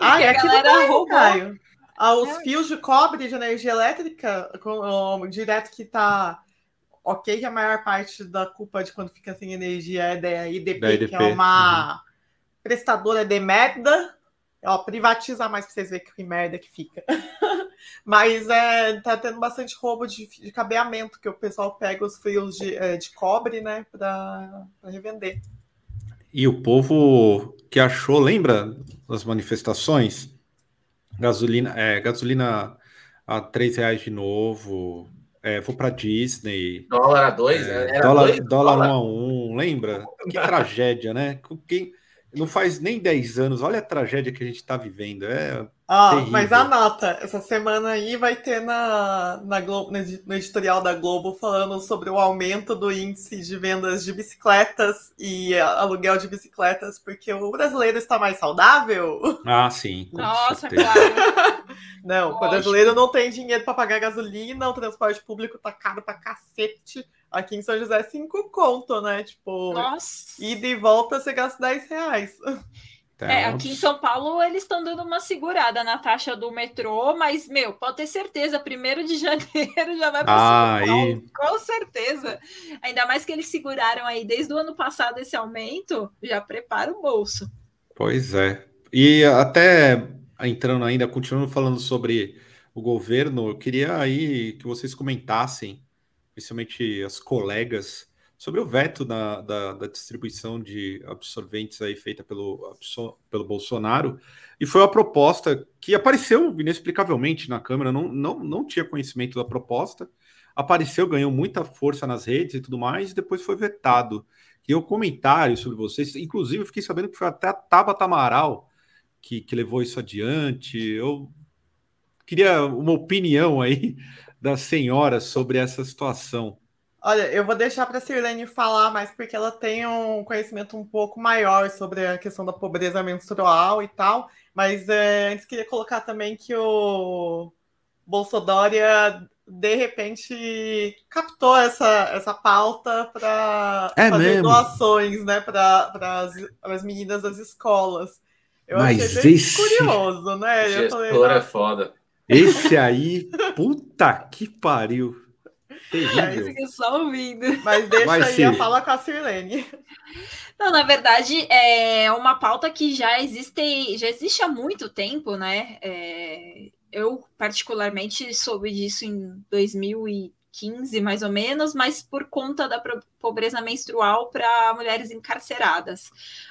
Ai, a galera roubou. Caio. Ah, os é. fios de cobre de energia elétrica, com, direto que tá. Ok, que a maior parte da culpa de quando fica sem energia é da IDP, da IDP. que é uma uhum. prestadora de merda. Ó, privatiza mais pra vocês verem que merda que fica. Mas é, tá tendo bastante roubo de, de cabeamento, que o pessoal pega os fios de, é, de cobre, né, pra, pra revender. E o povo que achou, lembra das manifestações? Gasolina, é, gasolina a três reais de novo. É, vou para Disney. Dólar a dois? É, dólar, dois, dólar, dólar um a um, lembra? Que tragédia, né? Quem, não faz nem 10 anos, olha a tragédia que a gente está vivendo. É ah, mas anota, essa semana aí vai ter na, na Globo, no editorial da Globo falando sobre o aumento do índice de vendas de bicicletas e aluguel de bicicletas, porque o brasileiro está mais saudável. Ah, sim. Nossa, certeza. claro. não, Lógico. o brasileiro não tem dinheiro para pagar gasolina, o transporte público tá caro pra cacete. Aqui em São José, é cinco conto, né? Tipo, Nossa. ida e volta você gasta 10 reais. É, aqui em São Paulo eles estão dando uma segurada na taxa do metrô, mas, meu, pode ter certeza, primeiro de janeiro já vai para ah, São Paulo, e... com certeza. Ainda mais que eles seguraram aí desde o ano passado esse aumento, já prepara o bolso. Pois é. E até entrando ainda, continuando falando sobre o governo, eu queria aí que vocês comentassem, principalmente as colegas, sobre o veto da, da, da, distribuição de absorventes aí feita pelo, pelo Bolsonaro, e foi uma proposta que apareceu inexplicavelmente na Câmara, não, não, não tinha conhecimento da proposta, apareceu, ganhou muita força nas redes e tudo mais, e depois foi vetado. E o comentário sobre vocês, inclusive, eu fiquei sabendo que foi até a Tabata Amaral que, que levou isso adiante. Eu queria uma opinião aí da senhora sobre essa situação. Olha, eu vou deixar para a Sirlene falar mais porque ela tem um conhecimento um pouco maior sobre a questão da pobreza menstrual e tal. Mas é, antes queria colocar também que o Bolsonaro de repente captou essa, essa pauta para é fazer mesmo? doações, né, para as meninas das escolas. Eu Mas achei bem esse... curioso, né? Gestor é foda. Esse aí, puta que pariu. Terrível. É, só ouvindo. Mas deixa Vai aí ser. a fala com a Sirlene. Não, na verdade, é uma pauta que já existe, já existe há muito tempo, né? É, eu, particularmente, soube disso em 2015, mais ou menos, mas por conta da pobreza menstrual para mulheres encarceradas.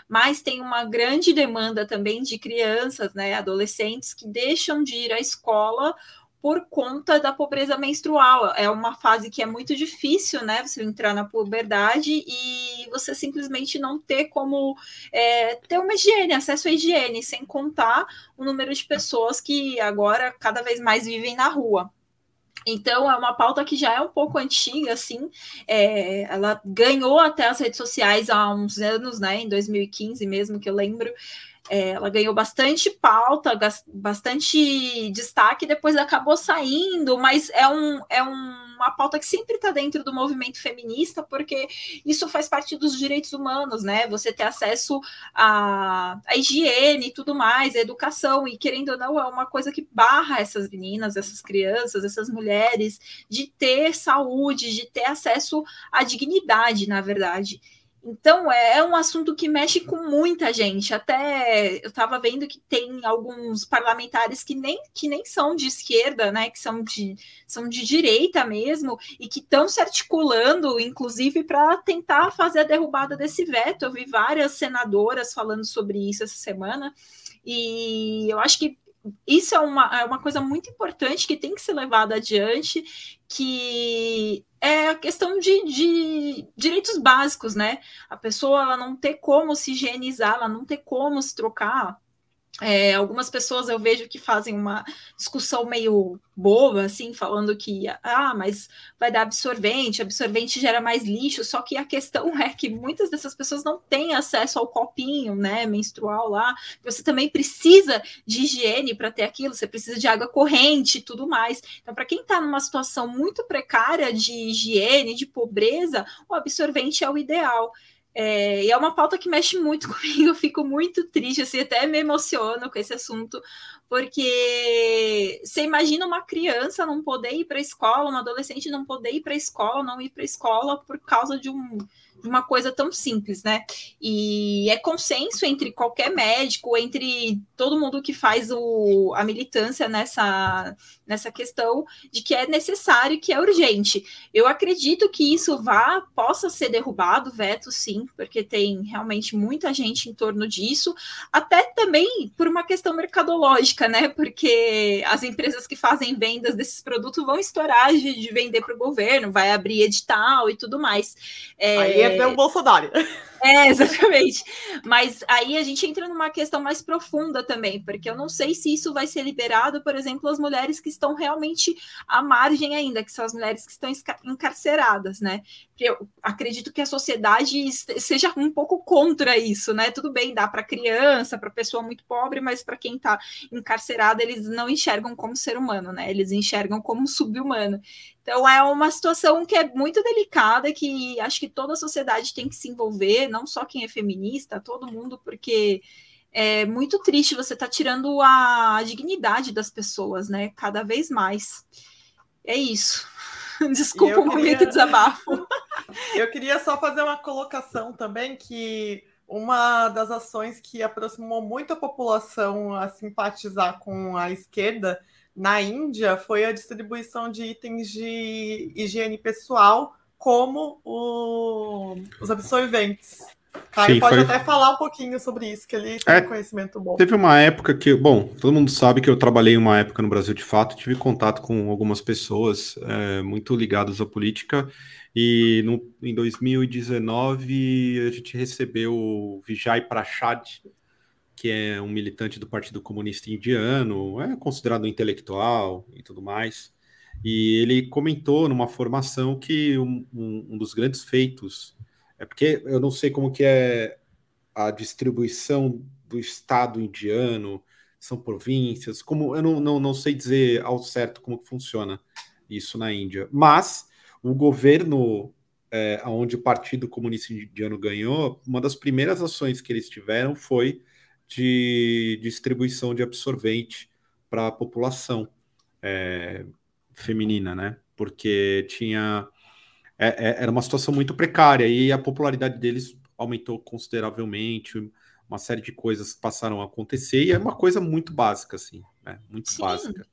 Mas tem uma grande demanda também de crianças, né, adolescentes, que deixam de ir à escola por conta da pobreza menstrual. É uma fase que é muito difícil, né? Você entrar na puberdade e você simplesmente não ter como é, ter uma higiene, acesso à higiene, sem contar o número de pessoas que agora cada vez mais vivem na rua. Então, é uma pauta que já é um pouco antiga, assim. É, ela ganhou até as redes sociais há uns anos, né? Em 2015 mesmo, que eu lembro. É, ela ganhou bastante pauta, bastante destaque, depois acabou saindo, mas é, um, é uma pauta que sempre está dentro do movimento feminista, porque isso faz parte dos direitos humanos, né? Você ter acesso à, à higiene e tudo mais, à educação, e querendo ou não, é uma coisa que barra essas meninas, essas crianças, essas mulheres, de ter saúde, de ter acesso à dignidade, na verdade. Então, é, é um assunto que mexe com muita gente. Até eu estava vendo que tem alguns parlamentares que nem, que nem são de esquerda, né? Que são de, são de direita mesmo, e que estão se articulando, inclusive, para tentar fazer a derrubada desse veto. Eu vi várias senadoras falando sobre isso essa semana. E eu acho que isso é uma, é uma coisa muito importante que tem que ser levada adiante, que é a questão de, de, direitos básicos, né? A pessoa ela não ter como se higienizar, ela não ter como se trocar é, algumas pessoas eu vejo que fazem uma discussão meio boba, assim, falando que, ah, mas vai dar absorvente, absorvente gera mais lixo, só que a questão é que muitas dessas pessoas não têm acesso ao copinho, né, menstrual lá, você também precisa de higiene para ter aquilo, você precisa de água corrente e tudo mais. Então, para quem está numa situação muito precária de higiene, de pobreza, o absorvente é o ideal. É, e é uma pauta que mexe muito comigo, eu fico muito triste, assim, até me emociono com esse assunto, porque você imagina uma criança não poder ir para a escola, uma adolescente não poder ir para a escola, não ir para a escola por causa de um, uma coisa tão simples, né? E é consenso entre qualquer médico, entre todo mundo que faz o, a militância nessa, nessa questão de que é necessário, que é urgente. Eu acredito que isso vá, possa ser derrubado, veto sim, porque tem realmente muita gente em torno disso, até também por uma questão mercadológica, né? Porque as empresas que fazem vendas desses produtos vão estourar de, de vender para o governo, vai abrir edital e tudo mais. É... É o Bolsonaro. É, exatamente. Mas aí a gente entra numa questão mais profunda também, porque eu não sei se isso vai ser liberado, por exemplo, as mulheres que estão realmente à margem ainda, que são as mulheres que estão encarceradas, né? Eu acredito que a sociedade seja um pouco contra isso, né? Tudo bem, dá para criança, para pessoa muito pobre, mas para quem está encarcerado, eles não enxergam como ser humano, né? Eles enxergam como subhumano. Então é uma situação que é muito delicada, que acho que toda a sociedade tem que se envolver, não só quem é feminista, todo mundo, porque é muito triste você tá tirando a dignidade das pessoas, né? Cada vez mais. É isso. Desculpa o queria... momento desabafo. Eu queria só fazer uma colocação também que uma das ações que aproximou muito a população a simpatizar com a esquerda na Índia foi a distribuição de itens de higiene pessoal, como o, os absorventes. Caio Sim, pode foi... até falar um pouquinho sobre isso, que ele tem é, conhecimento bom. Teve uma época que, bom, todo mundo sabe que eu trabalhei uma época no Brasil de fato, tive contato com algumas pessoas é, muito ligadas à política, e no, em 2019 a gente recebeu o Vijay Prashad, que é um militante do Partido Comunista Indiano, é considerado um intelectual e tudo mais. E ele comentou numa formação que um, um, um, dos grandes feitos é porque eu não sei como que é a distribuição do Estado indiano, são províncias, como eu não, não, não sei dizer ao certo como que funciona isso na Índia, mas o governo é, onde o Partido Comunista Indiano ganhou, uma das primeiras ações que eles tiveram foi de distribuição de absorvente para a população. É, feminina, né? Porque tinha é, é, era uma situação muito precária e a popularidade deles aumentou consideravelmente. Uma série de coisas passaram a acontecer e é uma coisa muito básica, assim, né? muito Sim. básica.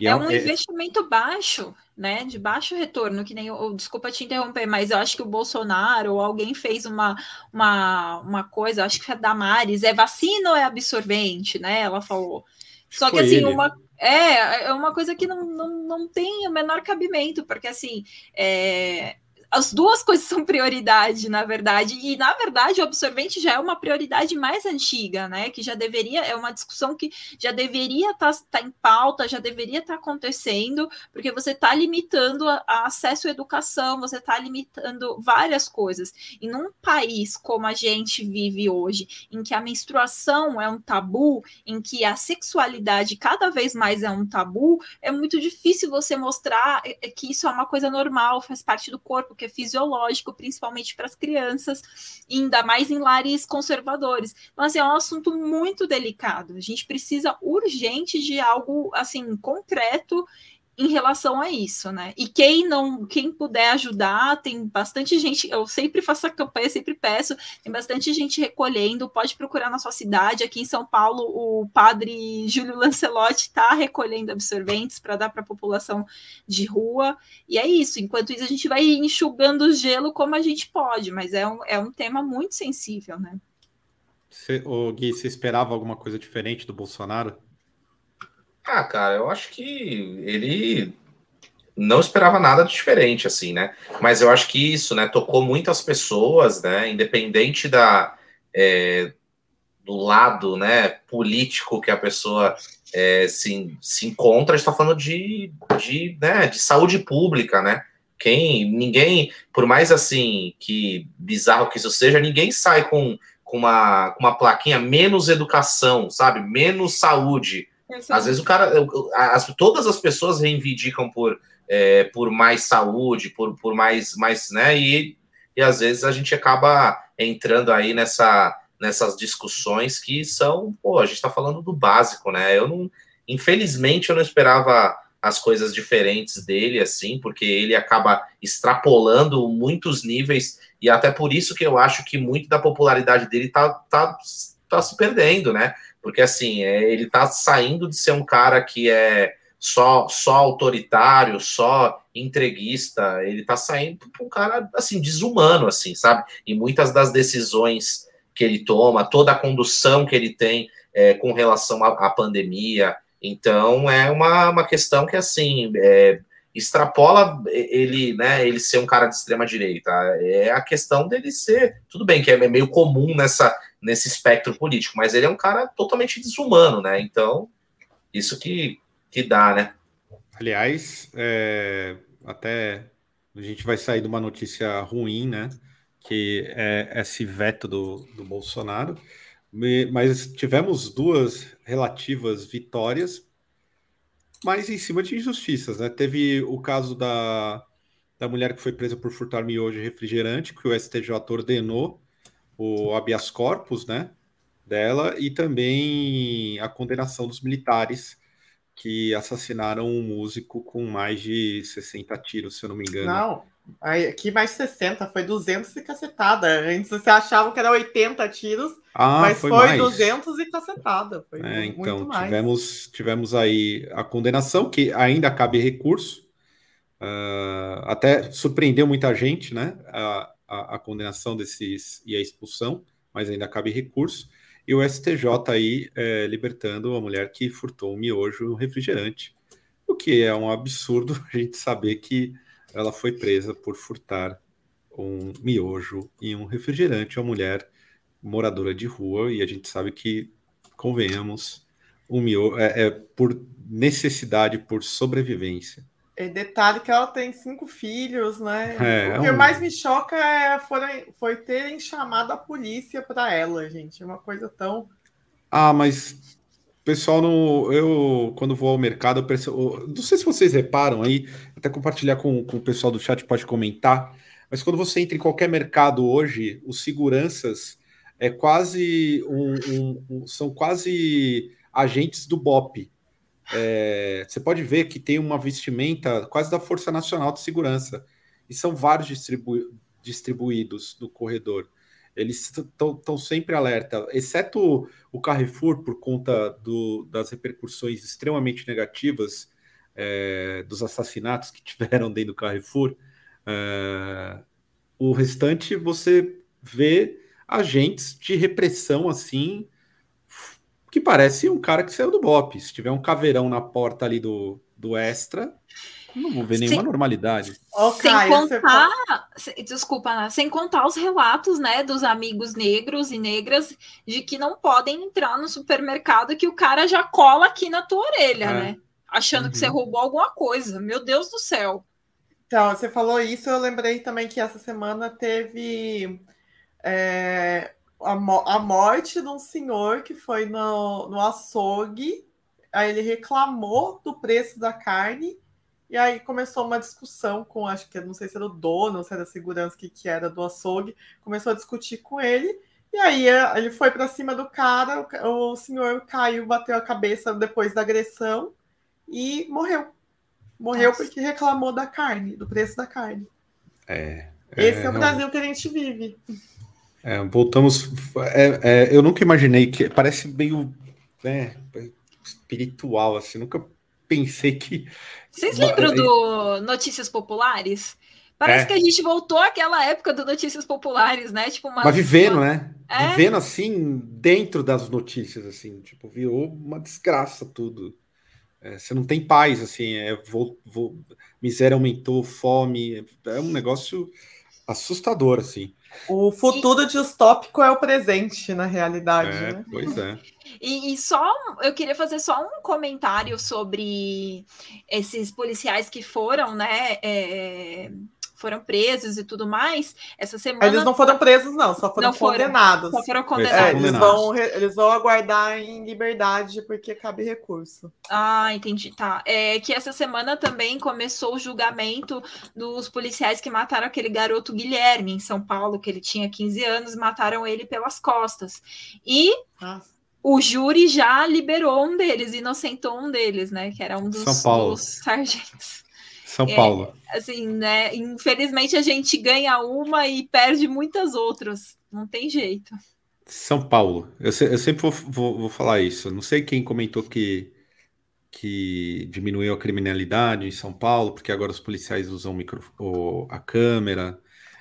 É, é um é investimento baixo, né? De baixo retorno, que nem eu, desculpa te interromper, mas eu acho que o Bolsonaro ou alguém fez uma, uma, uma coisa, acho que a Damares, é vacina ou é absorvente, né? Ela falou. Só Foi que assim, ele. uma. É, é uma coisa que não, não, não tem o menor cabimento, porque assim, é, as duas coisas são prioridade, na verdade, e na verdade o absorvente já é uma prioridade mais antiga, né? Que já deveria, é uma discussão que já deveria estar tá, tá em pauta, já deveria estar tá acontecendo, porque você está limitando a, a, acesso à educação, você está limitando várias coisas. E num país como a gente vive hoje, em que a menstruação é um tabu, em que a sexualidade cada vez mais é um tabu, é muito difícil você mostrar é, é, que isso é uma coisa normal, faz parte do corpo, que é fisiológico, principalmente para as crianças, ainda mais em lares conservadores. Então, assim, é um assunto muito delicado. A gente precisa urgente de algo assim concreto em relação a isso, né? E quem não, quem puder ajudar, tem bastante gente. Eu sempre faço a campanha, sempre peço, tem bastante gente recolhendo. Pode procurar na sua cidade. Aqui em São Paulo, o padre Júlio Lancelotti está recolhendo absorventes para dar para a população de rua. E é isso. Enquanto isso, a gente vai enxugando o gelo como a gente pode, mas é um, é um tema muito sensível, né? Você, ô Gui, você esperava alguma coisa diferente do Bolsonaro? Ah, cara, eu acho que ele não esperava nada diferente, assim, né? Mas eu acho que isso, né, tocou muitas pessoas, né? Independente da é, do lado, né, político que a pessoa é, se, se encontra, a gente está falando de, de, né, de saúde pública, né? Quem, ninguém, por mais assim que bizarro que isso seja, ninguém sai com, com, uma, com uma plaquinha menos educação, sabe? Menos saúde às vezes o cara, as, todas as pessoas reivindicam por, é, por mais saúde, por, por mais, mais, né? E, e às vezes a gente acaba entrando aí nessa, nessas discussões que são, pô, a gente está falando do básico, né? Eu não, infelizmente, eu não esperava as coisas diferentes dele, assim, porque ele acaba extrapolando muitos níveis, e até por isso que eu acho que muito da popularidade dele tá, tá, tá se perdendo, né? Porque assim, é, ele tá saindo de ser um cara que é só, só autoritário, só entreguista, ele tá saindo para um cara assim desumano assim, sabe? E muitas das decisões que ele toma, toda a condução que ele tem é, com relação à, à, pandemia, então é uma, uma questão que assim é, extrapola ele, né? Ele ser um cara de extrema direita, é a questão dele ser tudo bem que é meio comum nessa nesse espectro político, mas ele é um cara totalmente desumano, né? Então isso que que dá, né? Aliás, é, até a gente vai sair de uma notícia ruim, né? Que é esse veto do, do Bolsonaro. Mas tivemos duas relativas vitórias, mas em cima de injustiças, né? Teve o caso da, da mulher que foi presa por furtar miojo refrigerante, que o STJ ordenou o habeas corpus, né? Dela, e também a condenação dos militares que assassinaram um músico com mais de 60 tiros, se eu não me engano. Não, aqui mais 60, foi 200 e cacetada. Antes você achava que era 80 tiros, ah, mas foi, foi 200 e cacetada. Foi é, então, tivemos, tivemos aí a condenação, que ainda cabe recurso. Uh, até surpreendeu muita gente, né? A, a, a condenação desses e a expulsão, mas ainda cabe recurso e o STJ aí é, libertando a mulher que furtou um miojo um refrigerante, o que é um absurdo a gente saber que ela foi presa por furtar um miojo e um refrigerante, uma mulher moradora de rua, e a gente sabe que, convenhamos, um miojo é, é por necessidade, por sobrevivência. E detalhe que ela tem cinco filhos, né? É, o que um... mais me choca é foi, foi terem chamado a polícia para ela, gente. É uma coisa tão. Ah, mas pessoal no eu quando vou ao mercado eu percebo, não sei se vocês reparam aí até compartilhar com, com o pessoal do chat pode comentar mas quando você entra em qualquer mercado hoje os seguranças é quase um, um, um são quase agentes do BOP é, você pode ver que tem uma vestimenta quase da Força Nacional de Segurança. E são vários distribu distribuídos no corredor. Eles estão sempre alerta, exceto o Carrefour, por conta do, das repercussões extremamente negativas é, dos assassinatos que tiveram dentro do Carrefour. É, o restante você vê agentes de repressão assim que parece um cara que saiu do BOP. Se tiver um caveirão na porta ali do, do Extra, não vou ver nenhuma sem, normalidade. sem contar, desculpa, né? sem contar os relatos, né, dos amigos negros e negras de que não podem entrar no supermercado que o cara já cola aqui na tua orelha, é. né? Achando uhum. que você uhum. roubou alguma coisa. Meu Deus do céu. Então, você falou isso, eu lembrei também que essa semana teve é, a, mo a morte de um senhor que foi no, no açougue, aí ele reclamou do preço da carne, e aí começou uma discussão com, acho que não sei se era o dono, se era a segurança que, que era do açougue, começou a discutir com ele, e aí é, ele foi para cima do cara, o, o senhor caiu, bateu a cabeça depois da agressão e morreu. Morreu Nossa. porque reclamou da carne, do preço da carne. É. Esse é, é o Brasil que a gente vive. É, voltamos. É, é, eu nunca imaginei que. Parece meio né, espiritual, assim. Nunca pensei que. Vocês lembram do Notícias Populares? Parece é. que a gente voltou àquela época do Notícias Populares, né? Tipo uma, Mas vivendo, né? É. Vivendo assim, dentro das notícias, assim. Tipo, virou uma desgraça tudo. É, você não tem paz, assim. É, vou, vou, miséria aumentou, fome. É um negócio assustador, assim. O futuro e... distópico é o presente, na realidade. É, né? Pois é. E, e, só eu queria fazer só um comentário sobre esses policiais que foram, né? É, foram presos e tudo mais, essa semana. Eles não foram presos, não, só foram não condenados. Só foram condenados. É, eles, vão, eles vão aguardar em liberdade porque cabe recurso. Ah, entendi. Tá. É que essa semana também começou o julgamento dos policiais que mataram aquele garoto Guilherme em São Paulo, que ele tinha 15 anos, mataram ele pelas costas. E. o júri já liberou um deles, inocentou um deles, né? Que era um dos, São Paulo. dos sargentos. São É. Paulo. Assim, né? Infelizmente a gente ganha uma e perde muitas outras. Não tem jeito. São Paulo. Eu, se- eu sempre vou, vou- vou falar isso. Não sei quem comentou que, que diminuiu a criminalidade em São Paulo, porque agora os policiais usam micro, o- a câmera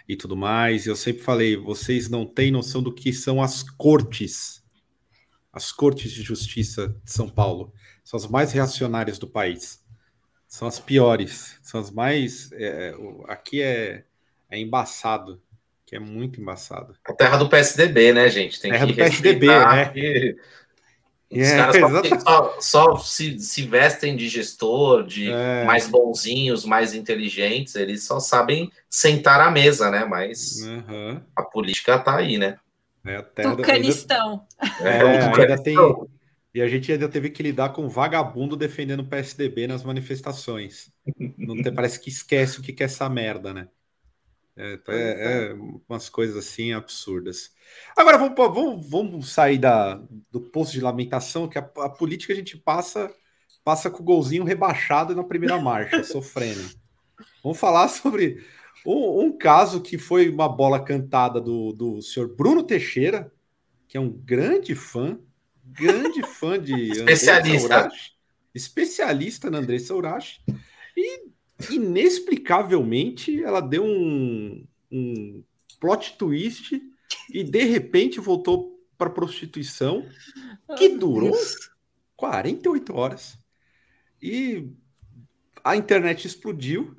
e tudo mais. E eu sempre falei, vocês não têm noção do que são as cortes. As cortes de justiça de São Paulo. São as mais reacionárias do país. São as piores. São as mais. é, o- aqui é, é embaçado. Que é muito embaçado. A terra do PSDB, né, gente? Tem Terra que do PSDB, né? que Os É, caras só, só- só se, se vestem de gestor, de É. mais bonzinhos, mais inteligentes, eles só sabem sentar à mesa, né? Mas Aham. a política tá aí, né? É a terra do- ainda, Tucanistão. é, o ainda tem. E a gente ainda teve que lidar com um vagabundo defendendo o PSDB nas manifestações. Não parece que esquece o que que é essa merda, né? É, tá- é- é umas coisas assim absurdas. Agora vamos, vamos, vamos sair da, do posto de lamentação, que a, a política a gente passa passa com o golzinho rebaixado na primeira marcha, sofrendo. Vamos falar sobre um, um caso que foi uma bola cantada do, do senhor Bruno Teixeira, que é um grande fã, grande fã de Especialista. Urashi, especialista na Andressa Urashi, e inexplicavelmente ela deu um, um plot twist e de repente voltou para prostituição que durou 48 horas. E a internet explodiu.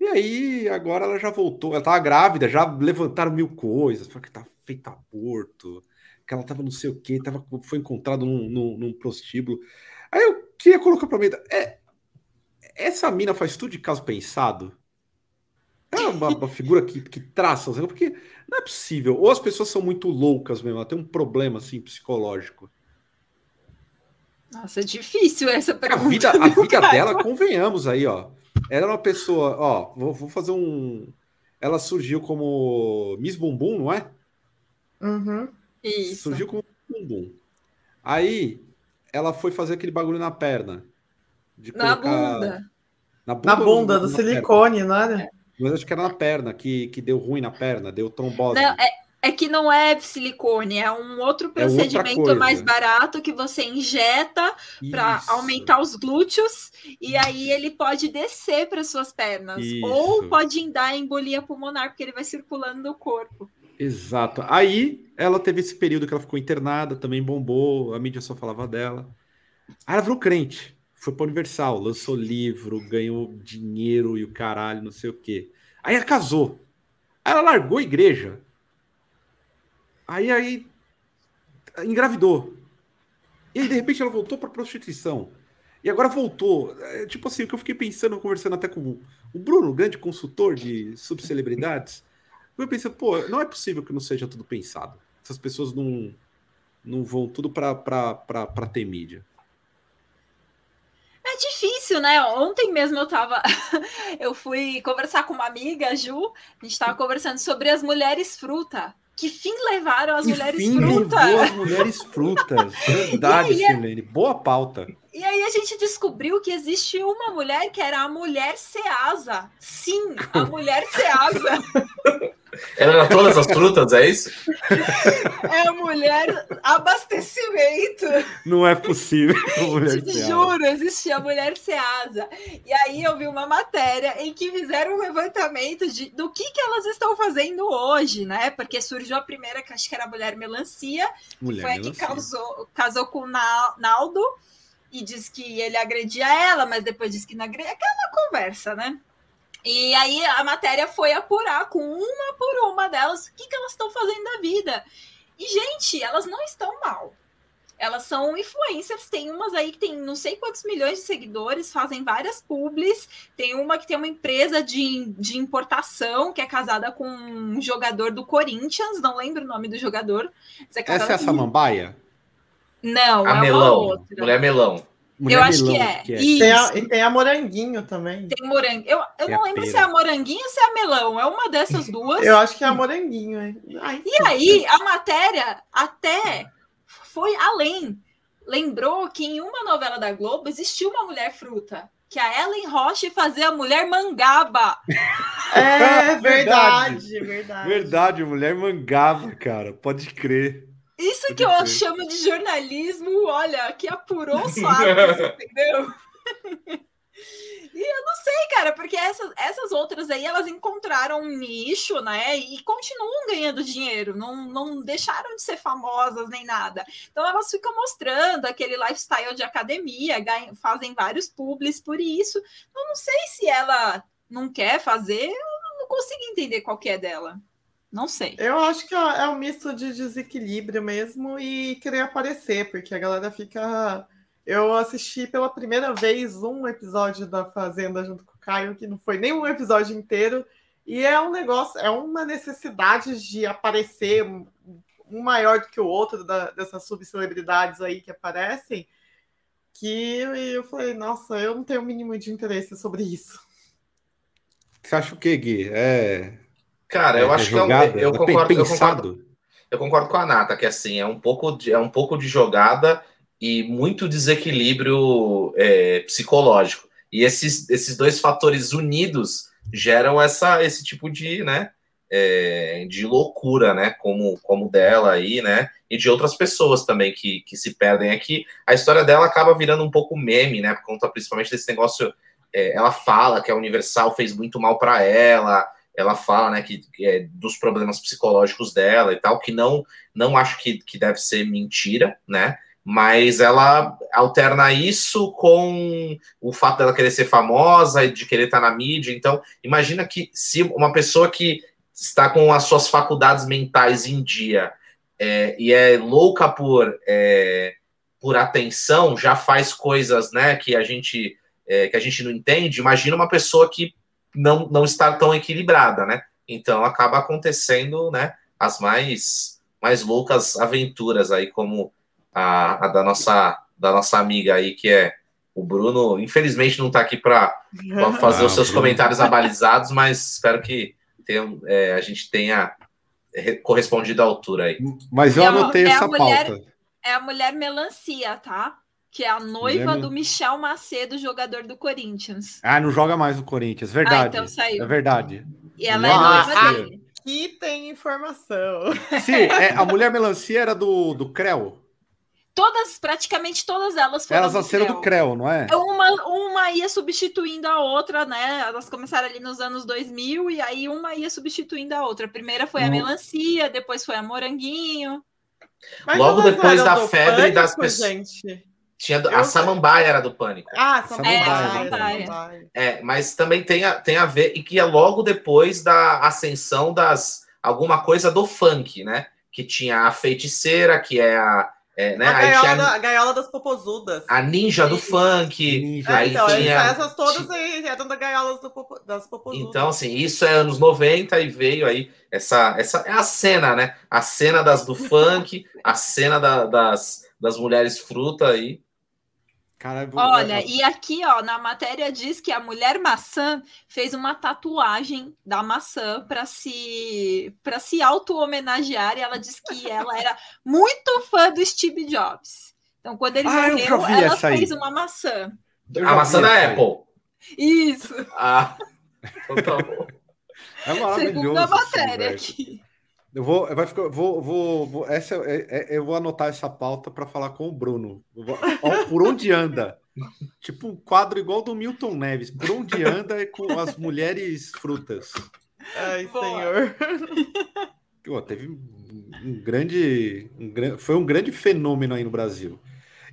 E aí, agora ela já voltou. Ela tava grávida, já levantaram mil coisas. Falaram que tá feito aborto, que ela tava não sei o quê, tava, foi encontrado num, num, num prostíbulo. Aí eu queria colocar pra mim. É, essa mina faz tudo de caso pensado? É uma, uma figura que, que traça, porque não é possível. Ou as pessoas são muito loucas mesmo, ela tem um problema assim psicológico. Nossa, é difícil essa A pergunta. vida, a vida cara? dela, convenhamos aí, ó. Ela era uma pessoa, ó, vou, vou fazer um. Ela surgiu como Miss Bumbum, não é? Uhum. Isso. Surgiu como Bumbum. Aí ela foi fazer aquele bagulho na perna. De Na colocar- bunda. Na bunda, Na bunda do perna? silicone, não era? Mas acho que era na perna, que, que deu ruim na perna, deu trombose. Não, é, é que não é silicone, é um outro É procedimento coisa. mais barato que você injeta para aumentar os glúteos e aí ele pode descer para suas pernas Isso. ou pode dar embolia pulmonar porque ele vai circulando no corpo. Exato. Aí ela teve esse período que ela ficou internada, também bombou, a mídia só falava dela. Aí ela virou crente, foi para Universal, lançou livro, ganhou dinheiro e o caralho, não sei o quê. Aí ela casou. Aí ela largou a igreja. Aí aí engravidou. E aí de repente ela voltou para prostituição. E agora voltou. É, tipo assim, o que eu fiquei pensando, conversando até com o Bruno, grande consultor de subcelebridades. Eu pensei, pô, não é possível que não seja tudo pensado. Essas pessoas não, não vão tudo para ter mídia. É difícil, né? Ontem mesmo eu tava. eu fui conversar com uma amiga, a Ju, a gente tava conversando sobre as mulheres fruta. Que fim levaram as mulheres Enfim, fruta? levou as mulheres frutas. Verdade, aí, é- Silene. Boa pauta. E aí a gente descobriu que existe uma mulher que era a mulher Ceasa. Sim, a mulher Ceasa. Era todas as frutas, é isso? É a mulher abastecimento. Não é possível. mulher Te juro, existia a mulher Ceasa. E aí eu vi uma matéria em que fizeram um levantamento de, do que, que elas estão fazendo hoje, né? Porque surgiu a primeira, que acho que era a mulher melancia, Mulher foi a que melancia. causou, casou com o Na- Naldo e diz que ele agredia ela, mas depois disse que não agredia. Aquela conversa, né? E aí a matéria foi apurar com uma por uma delas o que, que elas estão fazendo da vida. E, gente, elas não estão mal. Elas são influencers, tem umas aí que tem não sei quantos milhões de seguidores, fazem várias publis. Tem uma que tem uma empresa de, de importação que é casada com um jogador do Corinthians, não lembro o nome do jogador. mas é Essa é a com- Samambaia? Não, A é uma melão. outra. Mulher melão. Mulher Eu acho melão, que é. Tem a, e tem a moranguinho também. Tem morango. Eu, eu Que não é lembro se é a moranguinho ou se é a melão. É uma dessas duas. Eu acho que é a moranguinho. hein? Ai, E aí, a matéria até foi além. Lembrou que em uma novela da Globo existiu uma mulher fruta, que a Ellen Roche fazia a mulher mangaba. É verdade, verdade. Verdade, mulher mangaba, cara. Pode crer. Isso que eu chamo de jornalismo, olha, que apurou suaves, entendeu? E eu não sei, cara, porque essas, essas outras aí, elas encontraram um nicho, né? E continuam ganhando dinheiro, não, não deixaram de ser famosas nem nada. Então elas ficam mostrando aquele lifestyle de academia, ganham- fazem vários publis por isso. Eu não sei se ela não quer fazer, eu não consigo entender qual que é dela. Não sei. Eu acho que é um misto de desequilíbrio mesmo e querer aparecer, porque a galera fica. Eu assisti pela primeira vez um episódio da Fazenda junto com o Caio, que não foi nem um episódio inteiro, e é um negócio, é uma necessidade de aparecer um um maior do que o outro da- dessas subcelebridades aí que aparecem, que eu falei, nossa, eu não tenho o mínimo de interesse sobre isso. Você acha o quê, Gui? É, Cara, eu é acho que é um, jogada? eu É concordo, eu concordo, eu concordo com a Nata, que assim, é um pouco de, é um pouco de jogada e muito desequilíbrio é, psicológico. E esses, esses dois fatores unidos geram essa, esse tipo de, né, é, de loucura, né, como, como dela aí, né, e de outras pessoas também que, que se perdem aqui. A história dela acaba virando um pouco meme, né, por conta principalmente desse negócio. é, ela fala que a Universal fez muito mal para ela, ela fala, né, que, que é dos problemas psicológicos dela e tal, que não, não acho que, que deve ser mentira, né, mas ela alterna isso com o fato dela querer ser famosa e de querer estar na mídia. Então, imagina que se uma pessoa que está com as suas faculdades mentais em dia é, e é louca por, é, por atenção, já faz coisas né, que, a gente, é, que a gente não entende. Imagina uma pessoa que não, não está tão equilibrada, né? Então acaba acontecendo né, as mais, mais loucas aventuras aí, como a, a da, nossa, da nossa amiga aí, que é o Bruno. Infelizmente não está aqui para fazer Ah, os seus Bruno. comentários abalizados, mas espero que tenha, é, a gente tenha re- correspondido à altura aí. Mas eu É a- anotei é a essa mulher- pauta. É a mulher melancia, tá? Que é a noiva do Michel Macedo, jogador do Corinthians. Ah, não joga mais no Corinthians, verdade. Ah, então saiu. É verdade. E ela Mulher é noiva melancia. dele. Aqui tem informação. Sim, é, a mulher melancia era do, do Creu. Todas, praticamente todas elas foram Elas nasceram do Creu, não é? Uma, uma ia substituindo a outra, né? Elas começaram ali nos anos 2000 e aí uma ia substituindo a outra. A primeira foi a Hum. melancia, depois foi a moranguinho. Mas Logo depois da febre das pessoas- gente. Tinha do- a sei. Samambaia era do Pânico. Ah, Samambaia, Samambaia. Samambaia. Samambaia. É, mas também tem a, tem a ver, e que é logo depois da ascensão das alguma coisa do funk, né? Que tinha a feiticeira, que é a. é, né? A, Aí gaiola, tinha a gaiola das popozudas. a ninja do funk. Ninja. É, então, tinha- essas todas aí eram da gaiolas do popo- das popozudas. Então, assim, isso é anos 90 e veio aí essa, essa é a cena, né? A cena das do funk, a cena da- das, das mulheres fruta aí. Vou- Olha, e aqui, ó, na matéria diz que a mulher maçã fez uma tatuagem da maçã para se para se auto-homenagear e ela disse que ela era muito fã do Steve Jobs. Então, quando ele Ah, eu morreu, ela essa aí. fez uma maçã. eu A maçã da. Apple. Isso, Ah, então tá bom. É maravilhoso. segundo a esse matéria universo. aqui. Eu vou, vai ficar, vou, vou, vou- essa é- é- eu vou anotar essa pauta para falar com o Bruno. Vou- ó, Por onde anda? Tipo um quadro igual do Milton Neves. Por onde anda é com as mulheres frutas. Ai, Boa. senhor. Pô, teve um, grande, um foi um grande fenômeno aí no Brasil.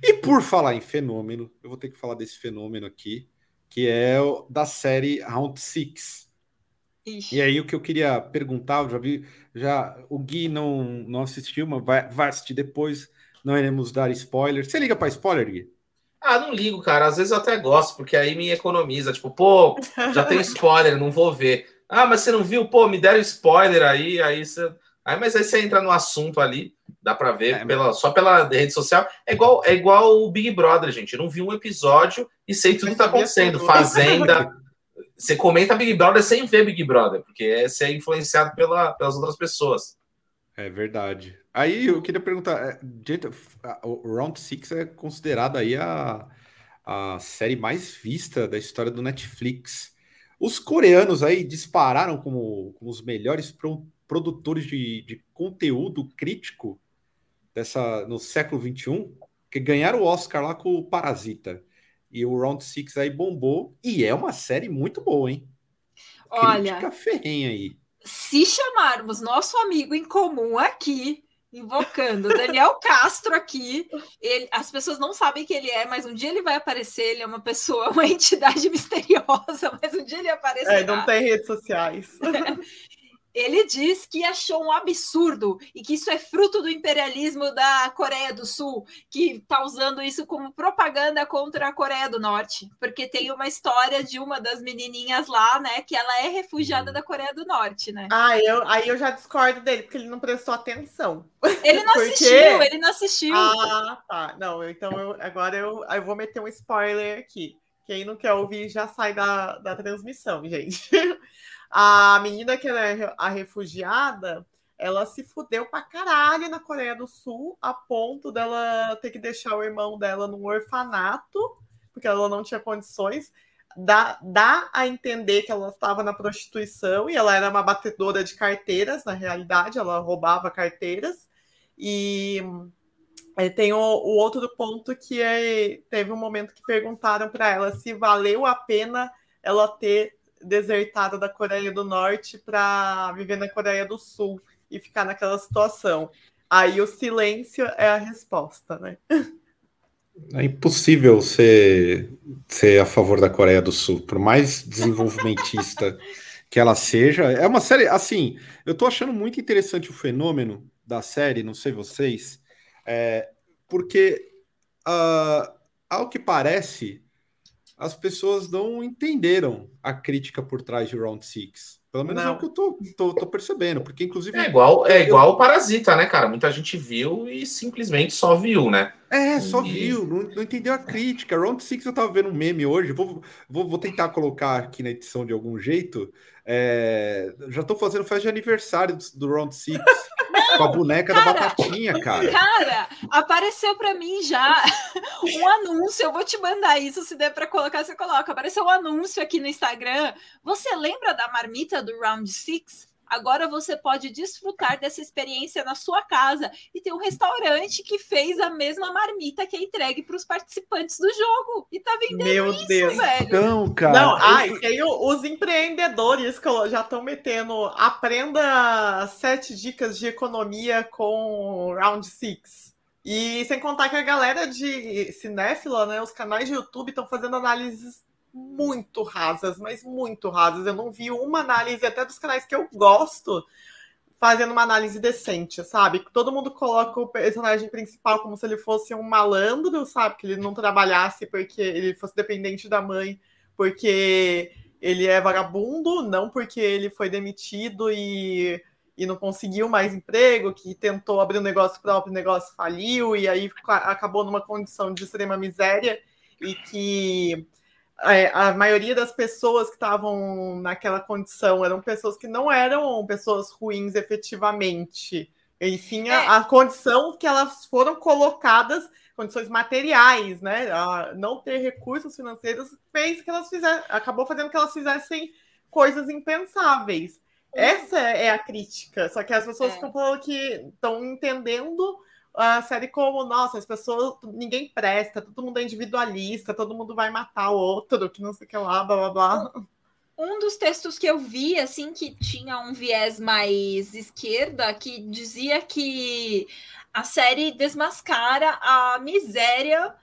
E por falar em fenômeno, eu vou ter que falar desse fenômeno aqui, que é o da série Round Six. Ixi. E aí o que eu queria perguntar, eu já vi, já o Gui não, não assistiu, mas vai, vai assistir depois. Não iremos dar spoiler. Você liga para spoiler, Gui? Ah, não ligo, cara. Às vezes eu até gosto, porque aí me economiza. Tipo, pô, já tem spoiler, não vou ver. Ah, mas você não viu? Pô, me deram spoiler aí, aí você. Aí, mas aí você entra no assunto ali, dá pra ver É, pela, só pela rede social. É igual, é igual o Big Brother, gente. Eu não vi um episódio e sei tudo que tá acontecendo. Fazenda. Você comenta Big Brother sem ver Big Brother, porque é- você é influenciado pela, pelas outras pessoas. É verdade. Aí eu queria perguntar, é, o Round Six é considerado aí a, a série mais vista da história do Netflix. Os coreanos aí dispararam como, como os melhores pro, produtores de, de conteúdo crítico dessa no século XXI, que ganharam o Oscar lá com o Parasita. E o Round Six aí bombou. E é uma série muito boa, hein? Olha, Crítica ferrenha aí. Se chamarmos nosso amigo em comum aqui, invocando Daniel Castro aqui. Ele, as pessoas não sabem quem ele é, mas um dia ele vai aparecer. Ele é uma pessoa, uma entidade misteriosa, mas um dia ele aparecerá. É, não tem redes sociais. Ele diz que achou um absurdo e que isso é fruto do imperialismo da Coreia do Sul, que está usando isso como propaganda contra a Coreia do Norte, porque tem uma história de uma das menininhas lá, né, que ela é refugiada da Coreia do Norte, né? Ah, eu, aí eu já discordo dele, porque ele não prestou atenção. Ele não Porque- assistiu, ele não assistiu. Ah, tá. Não, então eu, agora eu, eu vou meter um spoiler aqui. Quem não quer ouvir já sai da, da transmissão, gente. A menina que ela é a refugiada, ela se fudeu pra caralho na Coreia do Sul, a ponto dela ter que deixar o irmão dela num orfanato, porque ela não tinha condições. Dá, dá a entender que ela estava na prostituição e ela era uma batedora de carteiras, na realidade, ela roubava carteiras. E é, tem o, o outro ponto que é, teve um momento que perguntaram para ela se valeu a pena ela ter desertado da Coreia do Norte para viver na Coreia do Sul e ficar naquela situação. Aí o silêncio é a resposta, né? É impossível ser, ser a favor da Coreia do Sul, por mais desenvolvimentista que ela seja. É uma série, assim, eu tô achando muito interessante o fenômeno da série, não sei vocês, é, porque, ah, ao que parece, as pessoas não entenderam a crítica por trás de Round Six. Pelo menos é Não. o que eu tô, tô, tô percebendo, porque inclusive. É igual, é igual o Parasita, né, cara? Muita gente viu e simplesmente só viu, né? É, só E- viu, não, não entendeu a crítica. Round Six eu tava vendo um meme hoje, vou, vou, vou tentar colocar aqui na edição de algum jeito. É, já tô fazendo festa de aniversário do, do Round Six com a boneca da cara. batatinha, cara. Cara, apareceu pra mim já um anúncio. Eu vou te mandar isso, se der pra colocar, você coloca. Apareceu um anúncio aqui no Instagram. Você lembra da marmita do Round Six? Agora você pode desfrutar dessa experiência na sua casa. E tem um restaurante que fez a mesma marmita que é entregue para os participantes do jogo. E tá vendendo Meu isso, Deus. velho. Então, cara. Não, eu- e tem o- os empreendedores que já estão metendo. Aprenda sete dicas de economia com Round Six. E sem contar que a galera de cinéfila, né? Os canais de YouTube estão fazendo análises muito rasas, mas muito rasas. Eu não vi uma análise, até dos canais que eu gosto, fazendo uma análise decente, sabe? Todo mundo coloca o personagem principal como se ele fosse um malandro, sabe? Que ele não trabalhasse porque ele fosse dependente da mãe, porque ele é vagabundo, não porque ele foi demitido e, e não conseguiu mais emprego, que tentou abrir um negócio próprio, o negócio faliu, e aí ca- acabou numa condição de extrema miséria, e que a maioria das pessoas que estavam naquela condição eram pessoas que não eram pessoas ruins efetivamente. E sim a, É. a condição que elas foram colocadas, condições materiais, né? A não ter recursos financeiros fez que elas fizessem, acabou fazendo que elas fizessem coisas impensáveis. Essa é a crítica. Só que as pessoas É. ficam falando que estão entendendo a série como, nossa, as pessoas, ninguém presta, todo mundo é individualista, todo mundo vai matar o outro, que não sei o que lá, blá blá blá. um dos textos que eu vi, assim, que tinha um viés mais esquerda, que dizia que a série desmascara a miséria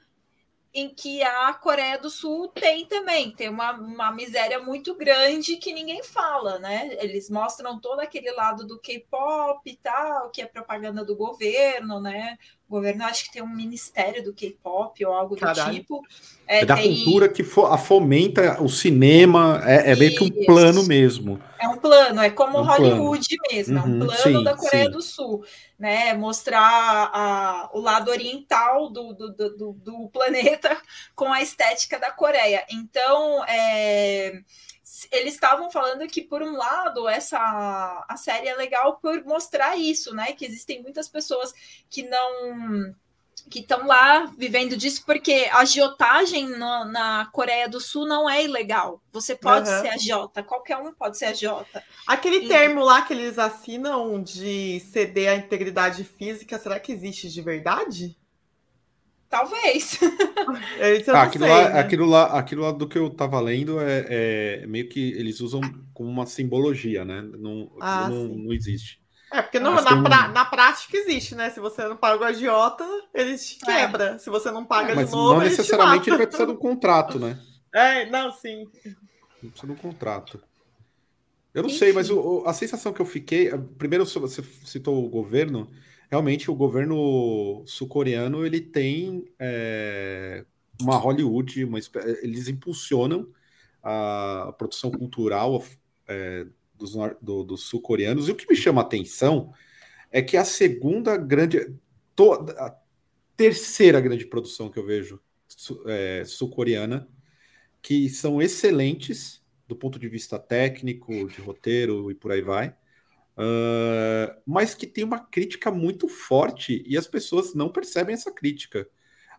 em que a Coreia do Sul tem também. Tem uma, uma miséria muito grande que ninguém fala, né? Eles mostram todo aquele lado do K-pop e tal, que é propaganda do governo, né? O governo acho que tem um ministério do K-pop ou algo Caralho. do tipo. É da tem- cultura que fo- a fomenta o cinema, é, é meio que um plano mesmo. É um plano, é como É um Hollywood mesmo, é um Uhum, plano sim, da Coreia sim. do Sul, né? Mostrar a- o lado oriental do, do, do- do- do planeta com a estética da Coreia. Então, é, eles estavam falando que, por um lado, essa a série é legal por mostrar isso, né? Que existem muitas pessoas que não que estão lá vivendo disso, porque a agiotagem no, na Coreia do Sul não é ilegal. Você pode uhum. ser agiota, qualquer um pode ser agiota. Aquele e... termo lá que eles assinam de ceder a integridade física, será que existe de verdade? Talvez. ah, aquilo, sei, lá, né? aquilo, lá, aquilo lá do que eu tava lendo é, é, meio que eles usam como uma simbologia, né? Não, ah, não, não, existe. É, porque no, na, pra, na prática existe, né? Se você não paga o agiota, ele te é. quebra. É. Se você não paga é, mas de novo, não necessariamente ele vai precisar de um contrato, né? É, não, sim. Não precisa de um contrato. Eu não Enfim. sei, mas o, a sensação que eu fiquei. Primeiro, você citou o governo realmente o governo sul-coreano ele tem é, uma Hollywood, uma, eles impulsionam a produção cultural é, dos, do, dos sul-coreanos. E o que me chama a atenção é que a segunda grande, toda, a terceira grande produção que eu vejo é, sul-coreana, que são excelentes do ponto de vista técnico, de roteiro e por aí vai, uh, mas que tem uma crítica muito forte e as pessoas não percebem essa crítica.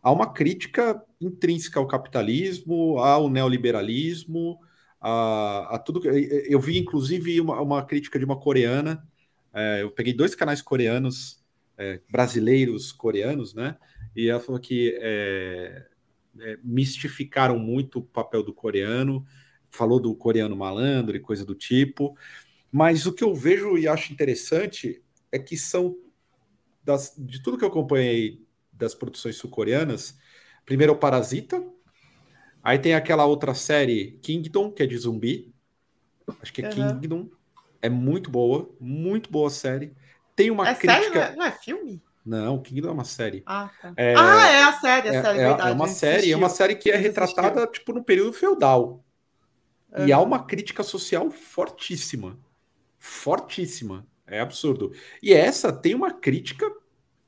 Há uma crítica intrínseca ao capitalismo, ao neoliberalismo, a, a tudo. Eu vi, inclusive, uma, uma crítica de uma coreana. É, eu peguei dois canais coreanos, é, brasileiros coreanos, né? E ela falou que é, é, mistificaram muito o papel do coreano, falou do coreano malandro e coisa do tipo. Mas o que eu vejo e acho interessante é que são das, de tudo que eu acompanhei das produções sul-coreanas, primeiro é o Parasita, aí tem aquela outra série Kingdom, que é de zumbi. Acho que é uhum. Kingdom. É muito boa, muito boa série. Tem uma é crítica. Série, não, é, não é filme? Não, Kingdom é uma série. Ah, tá. é... ah, é a série, a série, é, verdade. É uma série, é uma série que é retratada tipo no período feudal. E há uma crítica social fortíssima fortíssima. É absurdo. E essa tem uma crítica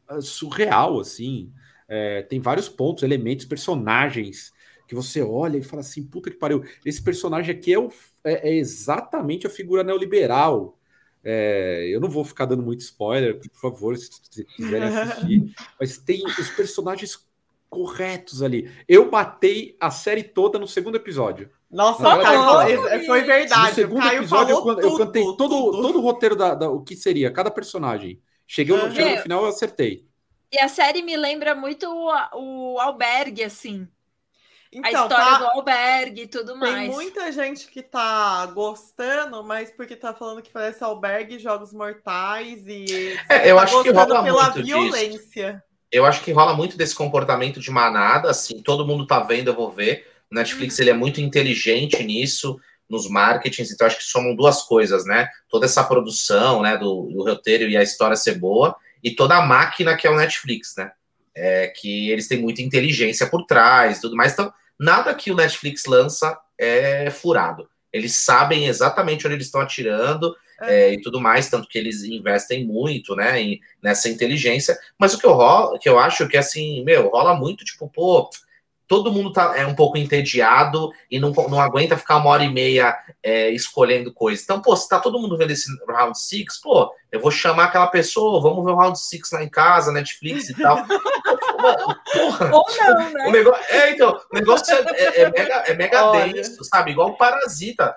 ah, surreal, assim. É, tem vários pontos, elementos, personagens que você olha e fala assim: puta que pariu, esse personagem aqui é, o, é, é exatamente a figura neoliberal. É, eu não vou ficar dando muito spoiler, por favor, se, se quiserem assistir, mas tem os personagens corretos ali. Eu matei a série toda no segundo episódio. Nossa, Caio, foi verdade. No segundo episódio, eu, tudo, eu cantei todo, tudo. todo o roteiro da, da, o que seria cada personagem. Cheguei, no, cheguei no final, eu acertei. E a série me lembra muito o, o albergue, assim. Então, a história tá, do albergue e tudo mais. Tem muita gente que tá gostando, mas porque tá falando que parece albergue, jogos mortais e. É, eu tá acho que rola pela muito violência. Disso. Eu acho que rola muito desse comportamento de manada, assim, todo mundo tá vendo, eu vou ver. O Netflix ele é muito inteligente nisso, nos marketings, então acho que somam duas coisas, né? Toda essa produção, né, do, do roteiro e a história ser boa, e toda a máquina que é o Netflix, né? É, que eles têm muita inteligência por trás, tudo mais. Então, nada que o Netflix lança é furado. Eles sabem exatamente onde eles estão atirando é. É, e tudo mais, tanto que eles investem muito, né, em, nessa inteligência. Mas o que eu, rola, que eu acho que, assim, meu, rola muito, tipo, pô, todo mundo tá, é um pouco entediado e não, não aguenta ficar uma hora e meia é, escolhendo coisas. Então, pô, se tá todo mundo vendo esse Round Six, pô, eu vou chamar aquela pessoa, vamos ver o Round Six lá em casa, Netflix e tal. Porra, Ou não, né? O negócio, é, então, o negócio é, é, é mega, é mega denso, sabe? Igual o Parasita.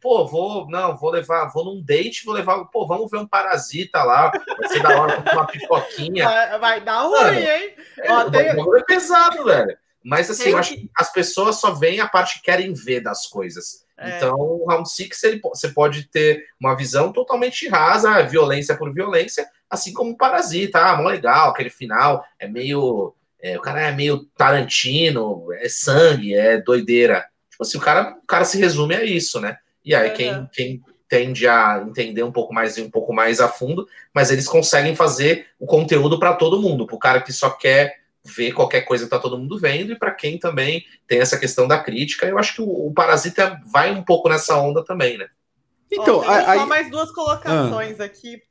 Pô, vou, não, vou levar, vou num date, vou levar, pô, vamos ver um parasita lá, vai ser da hora, uma pipoquinha. Vai, vai dar ruim, hein? É, Ó, tem... é pesado, velho. Mas assim, eu acho que as pessoas só veem a parte que querem ver das coisas. É. Então, o Round Six ele, você pode ter uma visão totalmente rasa, violência por violência, assim como Parasita, ah, mó legal, aquele final é meio. É, o cara é meio Tarantino, é sangue, é doideira. Tipo assim, o cara, o cara se resume a isso, né? E aí, quem, quem tende a entender um pouco mais e um pouco mais a fundo, mas eles conseguem fazer o conteúdo para todo mundo, para o cara que só quer ver qualquer coisa que tá todo mundo vendo, e para quem também tem essa questão da crítica, eu acho que o, o, Parasita vai um pouco nessa onda também, né? Então, oh, aí... só mais duas colocações ah. aqui.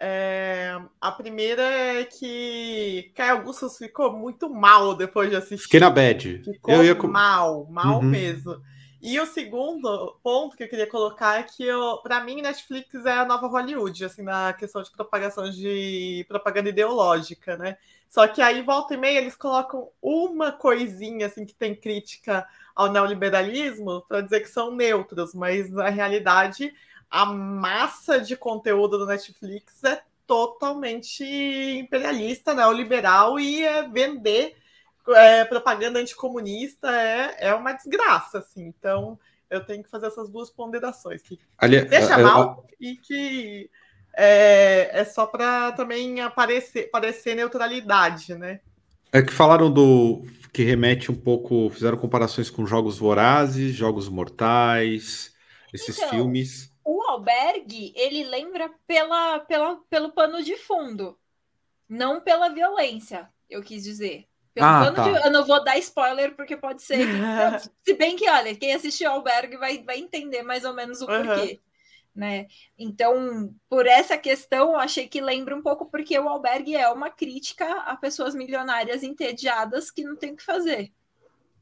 É, a primeira é que Caio Augustus ficou muito mal depois de assistir. Fiquei na bad. Ficou eu ia... mal, mal uhum. mesmo. E o segundo ponto que eu queria colocar é que, para mim, Netflix é a nova Hollywood, assim, na questão de propagação de propaganda ideológica, né? Só que aí, volta e meia, eles colocam uma coisinha, assim, que tem crítica ao neoliberalismo, para dizer que são neutros, mas na realidade, a massa de conteúdo do Netflix é totalmente imperialista, neoliberal e é vender é, propaganda anticomunista é, é uma desgraça, assim. Então, eu tenho que fazer essas duas ponderações, que Ali, deixa mal e que é, é só para também aparecer, parecer neutralidade, né? É que falaram do que remete um pouco, fizeram comparações com jogos vorazes, jogos mortais, esses então, filmes. O albergue, ele lembra pela, pela, pelo pano de fundo, não pela violência, eu quis dizer. Pelo ah, tá. de... Eu não vou dar spoiler, porque pode ser. Que... Se bem que, olha, quem assistiu Albergue vai, vai entender mais ou menos o uhum. Né? Então, por essa questão, eu achei que lembra um pouco, porque o Albergue é uma crítica a pessoas milionárias entediadas que não tem o que fazer.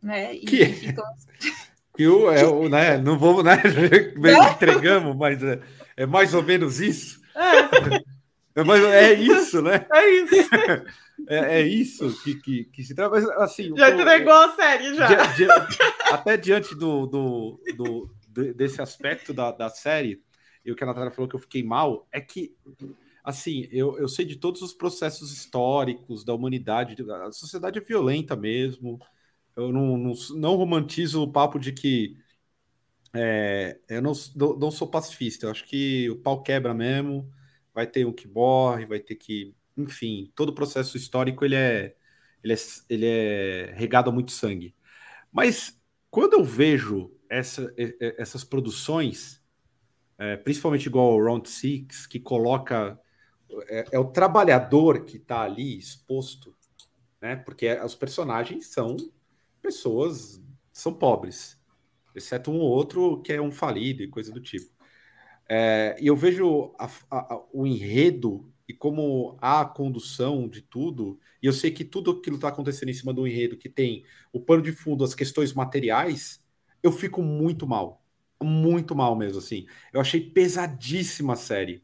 Né? E que... ficam. Que o, é, o, né, não vou, né? Entregamos, mas é, é mais ou menos isso. É. é, mas é isso, né? É isso. É, é isso que, que, que, se trata. Assim, já entregou a série, já. Di, di, até diante do, do, do, desse aspecto da, da série, e o que a Natália falou que eu fiquei mal, é que, assim, eu, eu sei de todos os processos históricos da humanidade, a sociedade é violenta mesmo. Eu não, não, não romantizo o papo de que é, eu não, não sou pacifista. Eu acho que o pau quebra mesmo. Vai ter um que morre, vai ter que enfim, todo o processo histórico ele é, ele é, ele é regado a muito sangue. Mas quando eu vejo essa, essas produções, é, principalmente igual ao Round Six, que coloca é, é o trabalhador que está ali exposto, né? Porque os personagens são pessoas, são pobres, exceto um ou outro que é um falido e coisa do tipo. É, e eu vejo a, a, o enredo e como a condução de tudo, e eu sei que tudo aquilo está acontecendo em cima do enredo que tem o pano de fundo, as questões materiais, eu fico muito mal. Muito mal mesmo, assim. Eu achei pesadíssima a série.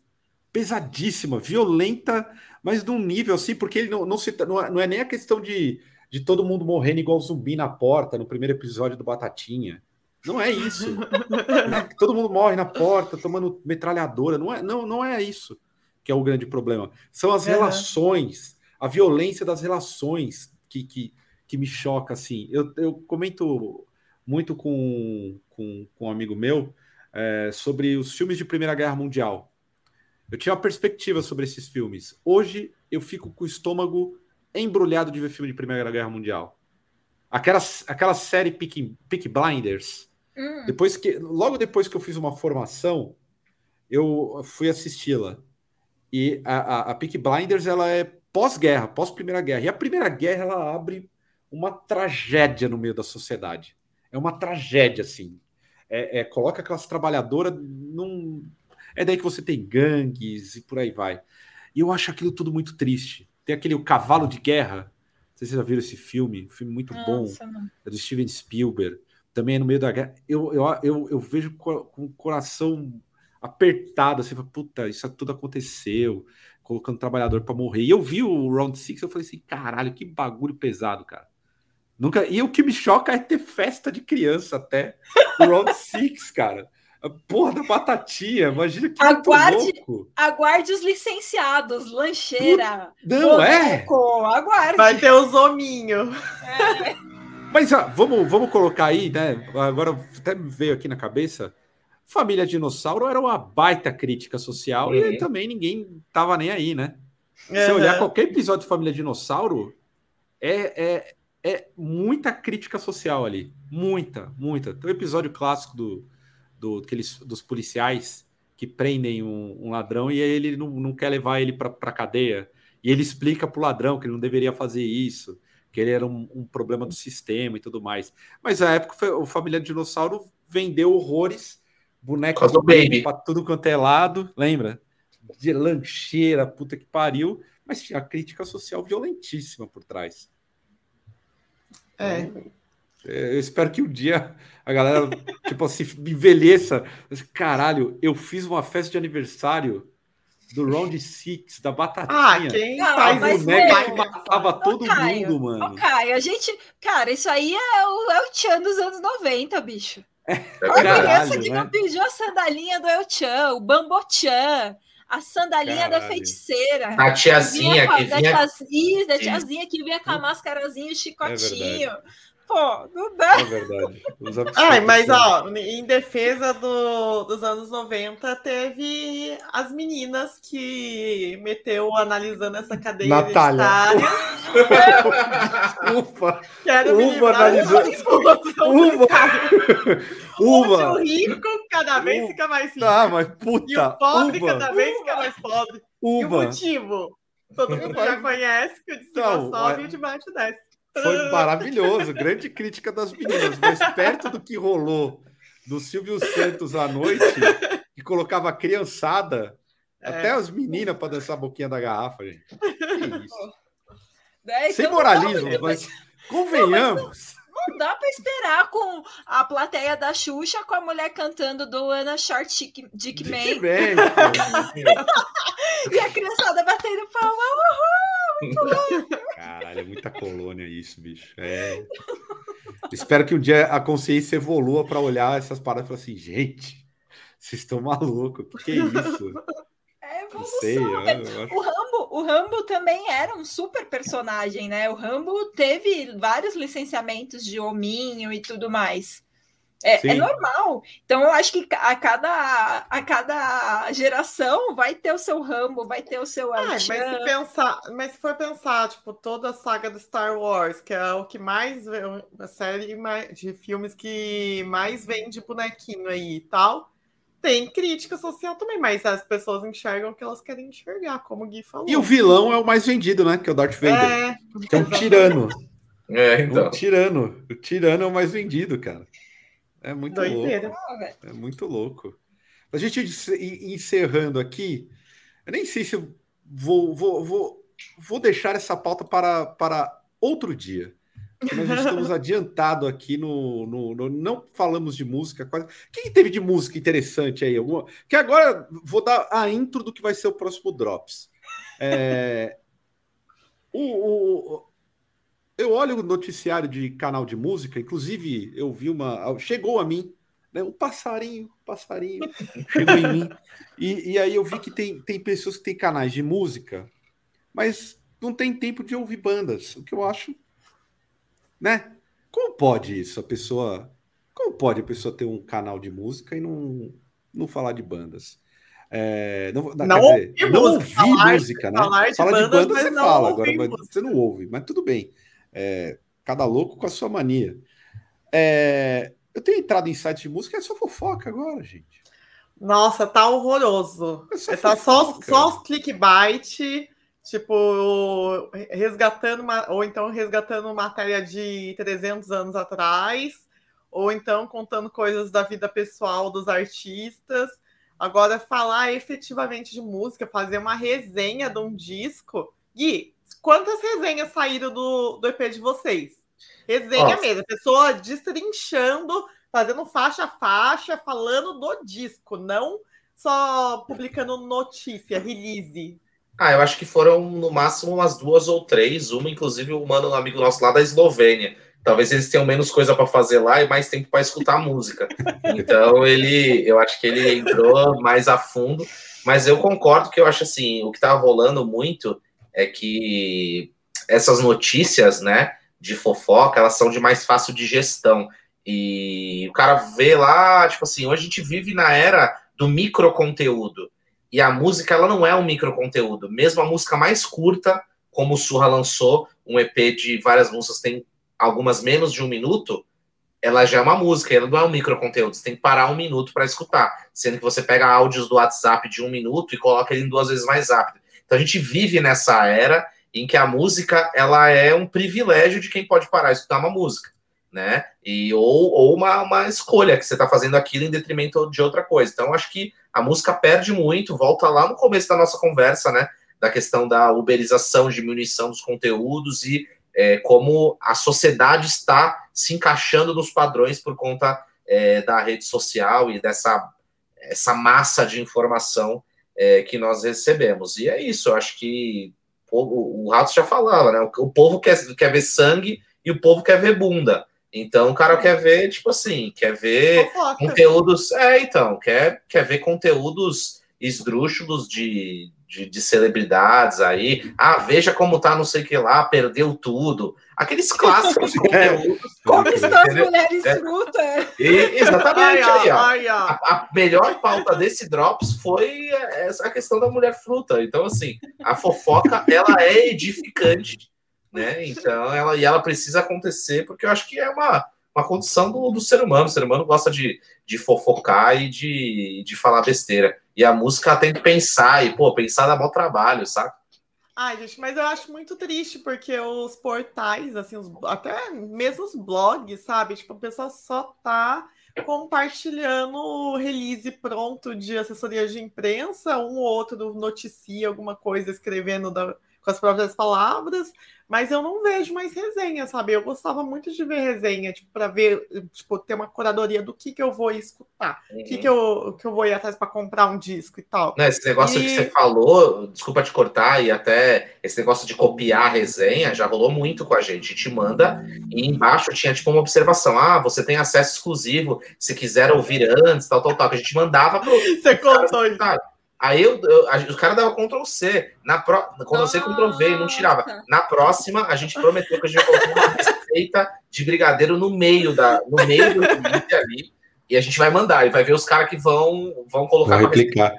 Pesadíssima, violenta, mas num nível assim, porque ele não, não, se, não, é, não é nem a questão de, de todo mundo morrendo igual zumbi na porta no primeiro episódio do Batatinha. Não é isso. né? Todo mundo morre na porta, tomando metralhadora. Não é, não, não é isso que é o grande problema. São as uhum. relações, a violência das relações que, que, que me choca, assim. Eu, eu comento muito com, com, com um amigo meu é, sobre os filmes de Primeira Guerra Mundial. Eu tinha uma perspectiva sobre esses filmes. Hoje eu fico com o estômago embrulhado de ver filme de Primeira Guerra Mundial. Aquela, aquela série Peak, Peak Blinders. Hum. Depois que, logo depois que eu fiz uma formação, eu fui assisti-la. E a, a, a Peak Blinders ela é pós-guerra, pós-primeira guerra. E a primeira guerra ela abre uma tragédia no meio da sociedade. É uma tragédia, assim. É, é, coloca aquelas trabalhadoras num. É daí que você tem gangues e por aí vai. E eu acho aquilo tudo muito triste. Tem aquele o Cavalo de Guerra. Não sei se vocês já viram esse filme, um filme muito Nossa, bom. É do Steven Spielberg. Também é no meio da guerra. Eu, eu, eu, eu vejo com o coração apertado, assim, puta, isso tudo aconteceu, colocando trabalhador para morrer. E eu vi o Round Six, eu falei assim, caralho, que bagulho pesado, cara. Nunca... E o que me choca é ter festa de criança até o Round Six, cara. Porra da batatinha, imagina que aguarde, louco. aguarde os licenciados, lancheira. Não é? Aguarde. Vai ter os hominhos. É. Mas ah, vamos, vamos colocar aí, né? Agora até me veio aqui na cabeça Família Dinossauro era uma baita crítica social uhum. e também ninguém tava nem aí, né? Uhum. Se olhar qualquer episódio de Família Dinossauro, é, é, é muita crítica social ali. Muita, muita. Tem um episódio clássico do, do, aqueles, dos policiais que prendem um, um ladrão e ele não, não quer levar ele para a cadeia. E ele explica para o ladrão que ele não deveria fazer isso, que ele era um, um problema do sistema e tudo mais. Mas na época o Família Dinossauro vendeu horrores boneco do baby para tudo quanto é lado, lembra? De lancheira, puta que pariu, mas tinha crítica social violentíssima por trás. É. É, eu espero que um dia a galera, tipo assim, envelheça. Caralho, eu fiz uma festa de aniversário do Round Six, da Batatinha. Ah, quem Não, faz isso boneco que matava todo Caio, mundo, mano. Caio, a gente. Cara, isso aí é o El Chan dos anos 90, bicho. É a criança que né? não pediu a sandalinha do El Chan, o Bambochan, a sandalinha da Caralho. feiticeira. A tiazinha que da vinha. tiazinha, da tiazinha que vinha com a máscarazinha e o chicotinho. verdade. Pô, não dá. É verdade. Ai, mas ó, em defesa do- dos anos 90, teve as meninas que meteu analisando essa cadeia Natália. Ufa, Quero livrar analisando- bancária. Onde uva. o rico cada vez Uva. fica mais rico. Tá, mas e o puta, pobre uva, cada vez fica mais pobre. E o uva. motivo? Todo mundo já conhece que o de cima sobe é- e o de baixo desce. Foi maravilhoso, grande crítica das meninas, mas perto do que rolou do Silvio Santos à noite, que colocava a criançada, É. até as meninas para dançar a boquinha da garrafa, gente. Que isso. Sem Então, moralismo, não, mas convenhamos. Não dá pra esperar com a plateia da Xuxa com a mulher cantando do Ana Short Dick, Dick Man e a criançada batendo palma. Caralho, é muita colônia isso, bicho. É. Espero que um dia a consciência evolua para olhar essas paradas e falar assim, gente, vocês estão malucos, o que, que é isso? Não evolução. sei, eu, O Rambo, o Rambo também era um super personagem, né? O Rambo teve vários licenciamentos de hominho e tudo mais. É, é normal. Então eu acho que a cada, a cada geração vai ter o seu Rambo, vai ter o seu Ah, mas, se pensar, mas se for pensar, tipo, toda a saga do Star Wars, que é o que mais a série de filmes que mais vende bonequinho aí e tal, tem crítica social também, mas as pessoas enxergam o que elas querem enxergar, como o Gui falou. E o vilão é o mais vendido, né? Que é o Darth Vader. É, Que é um tirano. É, então. Um tirano. O tirano é o mais vendido, cara. É muito doideira. louco. Ah. É muito louco. A gente encerrando aqui, eu nem sei se eu vou, vou, vou, vou deixar essa pauta para, para outro dia. Nós estamos adiantado aqui no, no, no- Não falamos de música quase. O que teve de música interessante aí? Alguma... Que agora vou dar a intro do que vai ser o próximo Drops. É, o, o- eu olho o noticiário de canal de música, inclusive eu vi uma. Chegou a mim, né? Um passarinho, um passarinho, chegou em mim. E, e aí eu vi que tem, tem pessoas que têm canais de música, mas não tem tempo de ouvir bandas, o que eu acho. Né? Como pode isso? A pessoa. Como pode a pessoa ter um canal de música e não, não falar de bandas? É, não, Não dizer, ouvir não música, falar- música, né? falar de Fala de bandas, banda, mas você não fala, agora você não ouve, mas tudo bem. É, cada louco com a sua mania. É, eu tenho entrado em sites de música, é só fofoca agora, gente. Nossa, tá horroroso. É só Tá só, fofoca. só os clickbait, tipo, resgatando, uma- ou então resgatando matéria de 300 anos atrás, ou então contando coisas da vida pessoal dos artistas. Agora, falar efetivamente de música, fazer uma resenha de um disco. Gui, quantas resenhas saíram do, do EP de vocês? Resenha Nossa. mesmo, a pessoa destrinchando, fazendo faixa a faixa, falando do disco, não só publicando notícia, release. Ah, eu acho que foram no máximo umas duas ou três, uma inclusive um mano, um amigo nosso lá da Eslovênia. Talvez eles tenham menos coisa para fazer lá e mais tempo para escutar música. Então ele, eu acho que ele entrou mais a fundo, mas eu concordo que eu acho assim, o que tá rolando muito é que essas notícias, né, de fofoca, elas são de mais fácil digestão. E o cara vê lá, tipo assim, hoje a gente vive na era do microconteúdo. E a música, ela não é um microconteúdo. Mesmo a música mais curta, como o Surra lançou, um EP de várias músicas, tem algumas menos de um minuto, ela já é uma música, ela não é um microconteúdo. Você tem que parar um minuto para escutar. Sendo que você pega áudios do WhatsApp de um minuto e coloca ele em duas vezes mais rápido. Então a gente vive nessa era em que a música ela é um privilégio de quem pode parar e escutar uma música, né? E, ou, ou uma, uma escolha que você está fazendo aquilo em detrimento de outra coisa. Então acho que a música perde muito, volta lá no começo da nossa conversa, né? Da questão da uberização, diminuição dos conteúdos e é, como a sociedade está se encaixando nos padrões por conta é, da rede social e dessa essa massa de informação é, que nós recebemos. E é isso, eu acho que o, o Rato já falava, né? O, o, povo quer, quer ver sangue e o povo quer ver bunda. Então o cara quer ver, tipo assim, quer ver conteúdos. É, então, quer, quer ver conteúdos esdrúxulos de, de, de, celebridades aí. Ah, veja como tá não sei o que lá, perdeu tudo. Aqueles clássicos conteúdos. Como estão as mulheres é. frutas? Exatamente. Ai, aí, A, a, melhor pauta desse Drops foi essa questão da mulher fruta. Então, assim, a fofoca, ela é edificante, né? Então, ela, e ela precisa acontecer, porque eu acho que é uma uma condição do, do ser humano. O ser humano gosta de, de fofocar e de, de falar besteira. E a música tem que pensar, e, pô, pensar dá bom trabalho, sabe? Ai, gente, mas eu acho muito triste, porque os portais, assim, os, até mesmo os blogs, sabe? Tipo, a pessoa só tá compartilhando o release pronto de assessoria de imprensa, um ou outro noticia alguma coisa escrevendo da, com as próprias palavras, mas eu não vejo mais resenha, sabe? Eu gostava muito de ver resenha, tipo, para ver, tipo, ter uma curadoria do que que eu vou escutar, o uhum. que que eu, que eu vou ir atrás para comprar um disco e tal. Não, esse negócio e... que você falou, desculpa te cortar, e até esse negócio de copiar a resenha já rolou muito com a gente. A gente manda e embaixo tinha tipo uma observação: ah, você tem acesso exclusivo se quiser ouvir antes, tal, tal, tal, que a gente mandava pro. Você contou isso. Aí eu, eu, a, os caras davam Ctrl C. Na pro, Ctrl C, Ctrl V, e não tirava. Na próxima, a gente prometeu que a gente ia colocar uma receita de brigadeiro no meio da, no meio do vídeo ali. E a gente vai mandar, e vai ver os caras que vão, vão colocar vai replicar.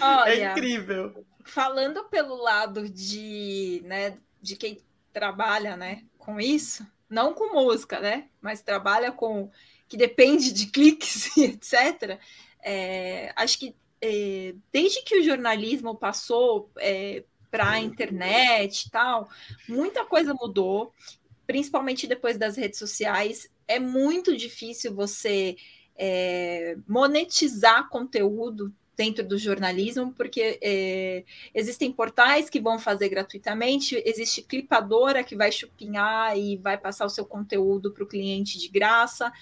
Olha, é incrível. Falando pelo lado de, né, de quem trabalha, né, com isso, não com música, né, mas trabalha com que depende de cliques e etc. É, acho que é, desde que o jornalismo passou é, para a internet e tal, muita coisa mudou, principalmente depois das redes sociais. É muito difícil você é, monetizar conteúdo dentro do jornalismo, porque é, existem portais que vão fazer gratuitamente, existe clipadora que vai chupinhar e vai passar o seu conteúdo para o cliente de graça.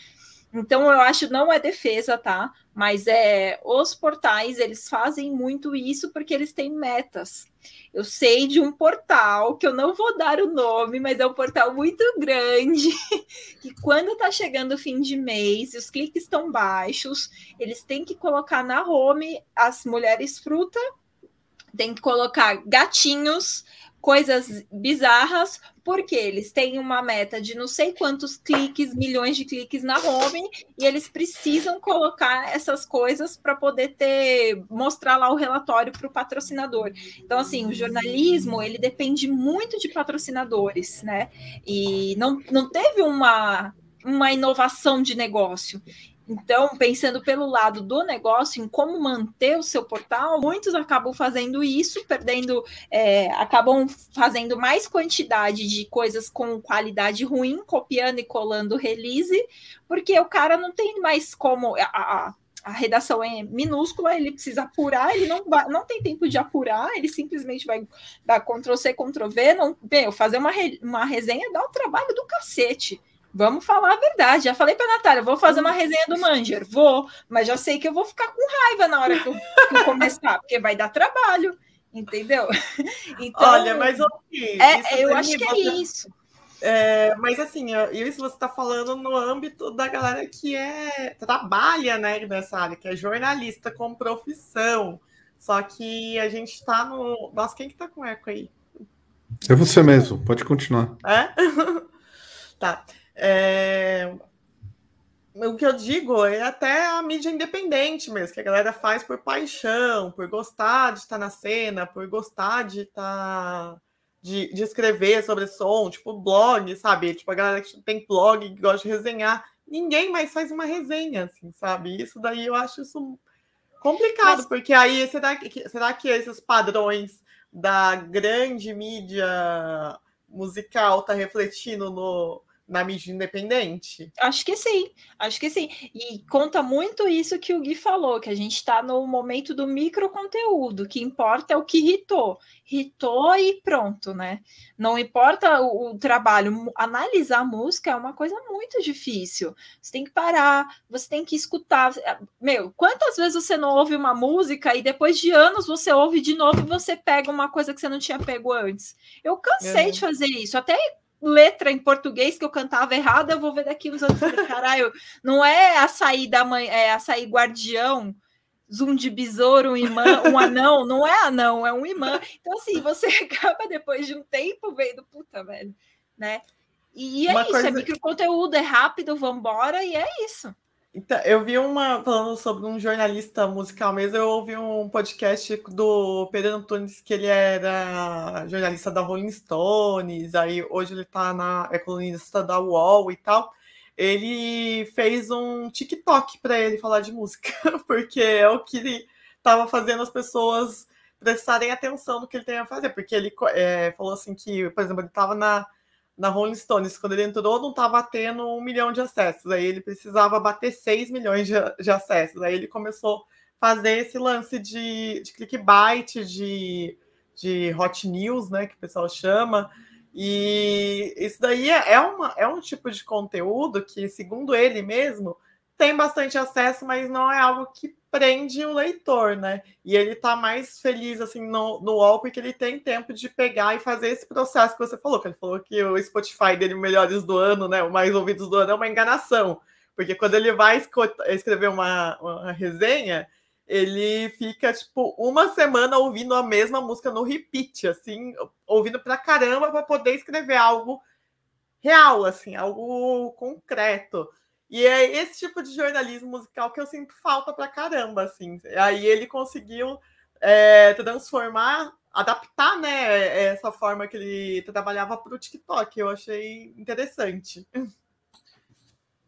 Então eu acho não é defesa, tá? Mas é os portais eles fazem muito isso porque eles têm metas. Eu sei de um portal que eu não vou dar o nome, mas é um portal muito grande que quando tá chegando o fim de mês e os cliques estão baixos, eles têm que colocar na home as mulheres fruta, tem que colocar gatinhos coisas bizarras, porque eles têm uma meta de não sei quantos cliques, milhões de cliques na home, e eles precisam colocar essas coisas para poder ter mostrar lá o relatório para o patrocinador. Então, assim, o jornalismo ele depende muito de patrocinadores, né? E não, não teve uma uma inovação de negócio. Então, pensando pelo lado do negócio, em como manter o seu portal, muitos acabam fazendo isso, perdendo, é, acabam fazendo mais quantidade de coisas com qualidade ruim, copiando e colando release, porque o cara não tem mais como. A, a, a redação é minúscula, ele precisa apurar, ele não, vai, não tem tempo de apurar, ele simplesmente vai dar Ctrl C, Ctrl V, não, meu, fazer uma, re, uma resenha dá um trabalho do cacete. Vamos falar a verdade. Já falei para Natália, vou fazer uma resenha do Manger. Vou, mas já sei que eu vou ficar com raiva na hora que eu, que eu começar, porque vai dar trabalho, entendeu? Então, Olha, mas okay, é, eu acho que é isso. É, mas assim, isso você está falando no âmbito da galera que é trabalha né, nessa área, que é jornalista com profissão. Só que a gente está no. Nossa, quem que tá com eco aí? É você mesmo, pode continuar. É? tá. É... O que eu digo é até a mídia independente mesmo, que a galera faz por paixão, por gostar de estar na cena, por gostar de estar. De, de escrever sobre som, tipo blog, sabe? Tipo, a galera que tem blog que gosta de resenhar. Ninguém mais faz uma resenha, assim, sabe? Isso daí eu acho isso complicado, Mas... porque aí será que, será que esses padrões da grande mídia musical tá refletindo no, na mídia independente? Acho que sim, acho que sim. E conta muito isso que o Gui falou, que a gente está no momento do micro conteúdo, que importa é o que irritou. Irritou e pronto, né? Não importa o, o trabalho, analisar música é uma coisa muito difícil. Você tem que parar, você tem que escutar. Meu, quantas vezes você não ouve uma música e depois de anos você ouve de novo e você pega uma coisa que você não tinha pego antes? Eu cansei é. de fazer isso. Até letra em português que eu cantava errado, eu vou ver daqui uns anos. Caralho, não é açaí da mãe, é açaí guardião, zoom de besouro, um imã, um anão, não é anão, é um imã. Então, assim, você acaba depois de um tempo vendo, puta, velho, né? E é Uma isso, é coisa... é microconteúdo, é rápido, vambora, e é isso. Então, eu vi uma falando sobre um jornalista musical mesmo. Eu ouvi um podcast do Pedro Antunes, que ele era jornalista da Rolling Stones, aí hoje ele está na é colunista da UOL e tal. Ele fez um TikTok para ele falar de música, porque é o que ele estava fazendo as pessoas prestarem atenção no que ele tem a fazer, porque ele é, falou assim que, por exemplo, ele estava na na Rolling Stones, quando ele entrou, não estava tendo um milhão de acessos. Aí ele precisava bater 6 milhões de, de acessos. Aí ele começou a fazer esse lance de, de clickbait, de, de hot news, né? Que o pessoal chama. E isso daí é, é, uma, é um tipo de conteúdo que, segundo ele mesmo, tem bastante acesso, mas não é algo que prende o leitor, né? E ele tá mais feliz assim no, no UOL porque ele tem tempo de pegar e fazer esse processo que você falou, que ele falou que o Spotify dele melhores do ano, né? O mais ouvidos do ano é uma enganação. Porque quando ele vai escrever uma, uma resenha, ele fica tipo uma semana ouvindo a mesma música no repeat, assim, ouvindo pra caramba para poder escrever algo real, assim, algo concreto. E é esse tipo de jornalismo musical que eu sinto falta pra caramba, assim. Aí ele conseguiu é, transformar, adaptar, né, essa forma que ele trabalhava para o TikTok. Eu achei interessante.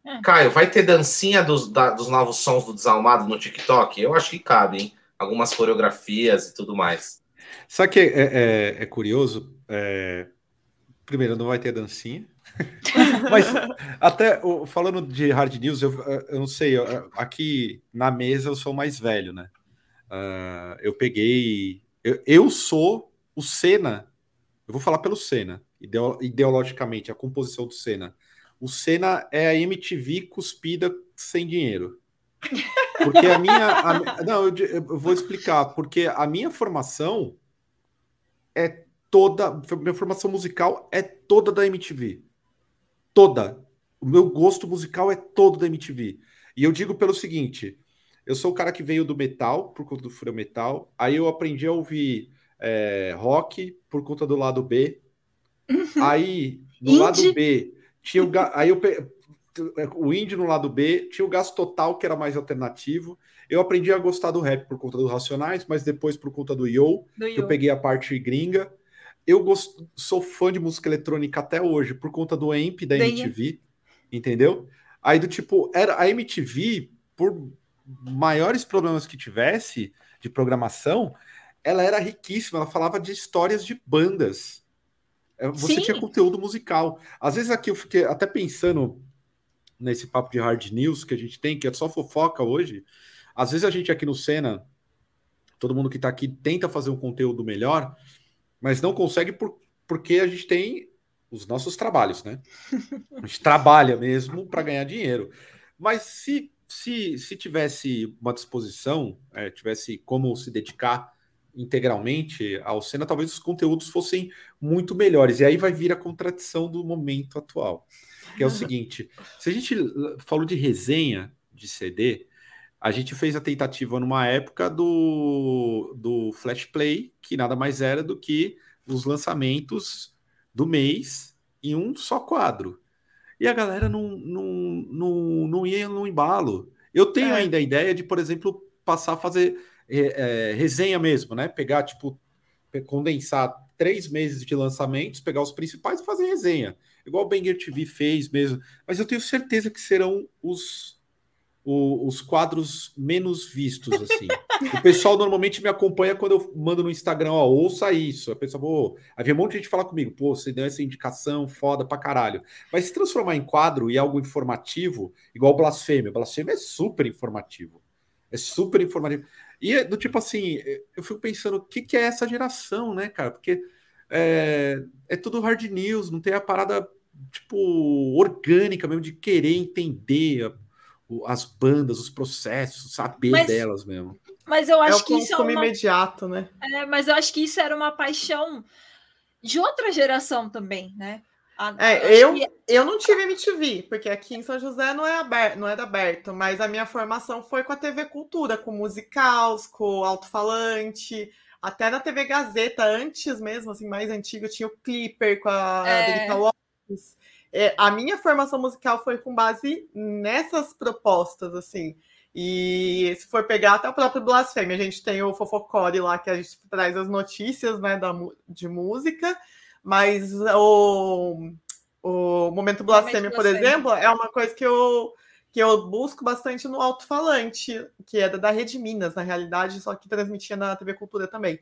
É. Caio, vai ter dancinha dos, da, dos novos sons do Desalmado no TikTok? Eu acho que cabe, hein? Algumas coreografias e tudo mais. Sabe que é, é, é curioso? Primeiro, não vai ter dancinha. Mas até falando de hard news, eu, eu não sei, eu, aqui na mesa eu sou mais velho, né? Uh, eu peguei. Eu, eu, sou o Senna. Eu vou falar pelo Senna, ideologicamente, a composição do Senna. O Senna é a MTV cuspida sem dinheiro. Porque a minha. A, não, eu, eu vou explicar. Porque a minha formação é toda. Minha formação musical é toda da MTV toda. O meu gosto musical é todo da MTV. E eu digo pelo seguinte: eu sou o cara que veio do metal, por conta do frio metal. Aí eu aprendi a ouvir é, rock por conta do lado B. Uhum. Aí, no indie. lado B, tinha o. Aí eu o indie no lado B, tinha o gasto total, que era mais alternativo. Eu aprendi a gostar do rap por conta dos Racionais, mas depois por conta do Yo, do que yo. eu peguei a parte gringa eu gosto, sou fã de música eletrônica até hoje por conta do AMP da MTV, entendeu? Aí do tipo, era a MTV, por maiores problemas que tivesse de programação, ela era riquíssima, ela falava de histórias de bandas. É, você Sim. tinha conteúdo musical. Às vezes aqui eu fiquei até pensando nesse papo de hard news que a gente tem, que é só fofoca hoje. Às vezes a gente aqui no Senna, todo mundo que está aqui tenta fazer um conteúdo melhor, mas não consegue por, porque a gente tem os nossos trabalhos, né? A gente trabalha mesmo para ganhar dinheiro. Mas se, se, se tivesse uma disposição, é, tivesse como se dedicar integralmente ao Senna, talvez os conteúdos fossem muito melhores. E aí vai vir a contradição do momento atual, que é o seguinte: se a gente falou de resenha de CD, a gente fez a tentativa numa época do, do Flash Play, que nada mais era do que os lançamentos do mês em um só quadro. E a galera não, não, não, não ia no embalo. Eu tenho é. ainda a ideia de, por exemplo, passar a fazer é, é, resenha mesmo, né? Pegar, tipo, condensar três meses de lançamentos, pegar os principais e fazer resenha. Igual o Banger TV fez mesmo. Mas eu tenho certeza que serão os o, os quadros menos vistos, assim. o pessoal normalmente me acompanha quando eu mando no Instagram, ó, ouça isso. A pessoa, pô, havia um monte de gente falar comigo, pô, você deu essa indicação foda pra caralho. Mas se transformar em quadro e algo informativo, igual blasfêmia, blasfêmia é super informativo. É super informativo. E é do tipo assim, eu fico pensando, o que, que é essa geração, né, cara? Porque é, é tudo hard news, não tem a parada, tipo, orgânica mesmo, de querer entender as bandas, os processos, saber mas, delas mesmo. Mas eu acho é que isso é uma... imediato, né? É, mas eu acho que isso era uma paixão de outra geração também, né? A, é, eu, que... eu não tive MTV, porque aqui em São José não é aberto, não era aberto, mas a minha formação foi com a TV Cultura, com musicals, com alto-falante, até na TV Gazeta, antes mesmo, assim, mais antigo, tinha o Clipper com a é... Lopes é, a minha formação musical foi com base nessas propostas, assim. E se for pegar até o próprio Blasfêmia, a gente tem o Fofocore lá, que a gente traz as notícias né, da, de música, mas o, o Momento Blasfêmia, por exemplo, é uma coisa que eu, que eu busco bastante no alto-falante, que é da Rede Minas, na realidade, só que transmitia na TV Cultura também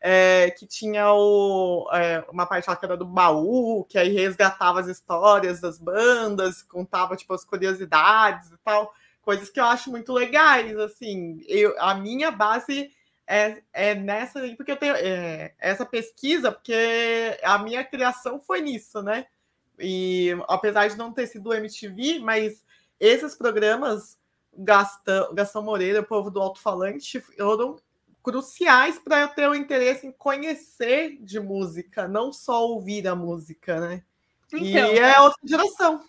é, que tinha o, é, uma parte lá que era do baú, que aí resgatava as histórias das bandas, contava tipo as curiosidades e tal, coisas que eu acho muito legais, assim. Eu, a minha base é, é nessa, porque eu tenho é, essa pesquisa, porque a minha criação foi nisso, né? E apesar de não ter sido MTV, mas esses programas Gastão, Gastão Moreira, o povo do alto-falante, foram cruciais para eu ter o interesse em conhecer de música, não só ouvir a música, né? Então, e é outra geração.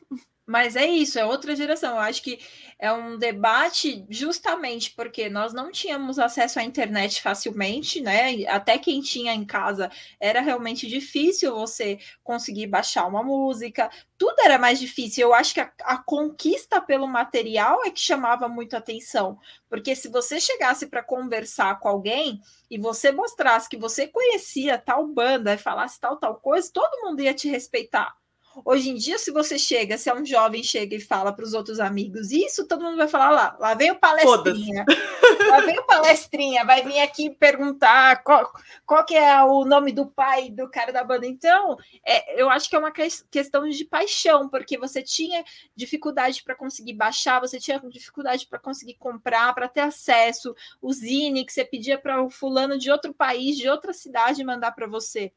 Mas é isso, é outra geração. Eu acho que é um debate justamente porque nós não tínhamos acesso à internet facilmente, né? Até quem tinha em casa era realmente difícil você conseguir baixar uma música, tudo era mais difícil. Eu acho que a, a conquista pelo material é que chamava muito atenção, porque se você chegasse para conversar com alguém e você mostrasse que você conhecia tal banda e falasse tal, tal coisa, todo mundo ia te respeitar Hoje em dia, se você chega, se é um jovem chega e fala para os outros amigos isso, todo mundo vai falar lá, lá vem o palestrinha, lá vem o palestrinha, vai vir aqui perguntar qual, qual que é o nome do pai do cara da banda. Então, é, eu acho que é uma questão de paixão, porque você tinha dificuldade para conseguir baixar, você tinha dificuldade para conseguir comprar, para ter acesso, o Zine que você pedia para o fulano de outro país, de outra cidade mandar para você.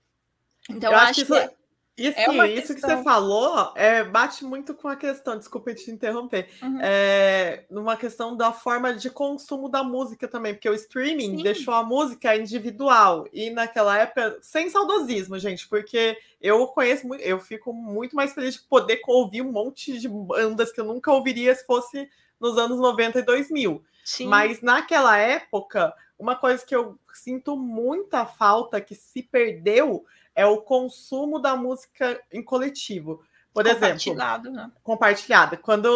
Então, eu acho, acho que, que e é sim, isso que você falou é, bate muito com a questão, desculpa te interromper, uhum. é, numa questão da forma de consumo da música também, porque o streaming sim. deixou a música individual, e naquela época, sem saudosismo, gente, porque eu conheço muito, eu fico muito mais feliz de poder ouvir um monte de bandas que eu nunca ouviria se fosse nos anos 90 e 2000. Sim. Mas naquela época, uma coisa que eu sinto muita falta, que se perdeu, é o consumo da música em coletivo. Por compartilhado, exemplo, né? compartilhada. Quando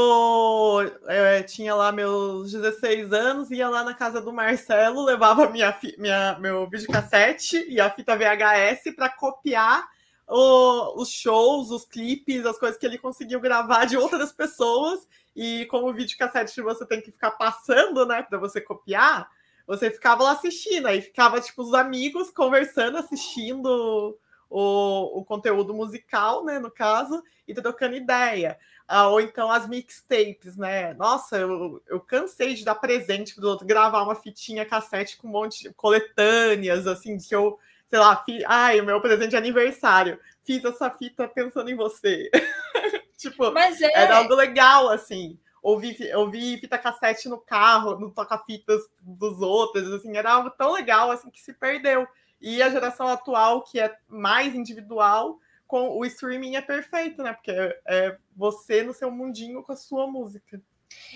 eu tinha lá meus 16 anos, ia lá na casa do Marcelo, levava minha, minha meu videocassete e a fita VHS para copiar o, os shows, os clipes, as coisas que ele conseguiu gravar de outras pessoas. E como o videocassete você tem que ficar passando, né, para você copiar, você ficava lá assistindo. Aí ficava tipo os amigos conversando, assistindo o, o conteúdo musical, né, no caso, e trocando ideia. Ah, ou então as mixtapes, né? Nossa, eu, eu cansei de dar presente para outro, gravar uma fitinha cassete com um monte de coletâneas, assim, que eu, sei lá, fi... ai, o meu presente de aniversário, fiz essa fita pensando em você. tipo, Mas é... era algo legal, assim. Ouvi, ouvi fita cassete no carro, no toca-fitas dos outros, assim, era algo tão legal, assim, que se perdeu. E a geração atual, que é mais individual, com o streaming é perfeito, né? Porque é, você no seu mundinho com a sua música.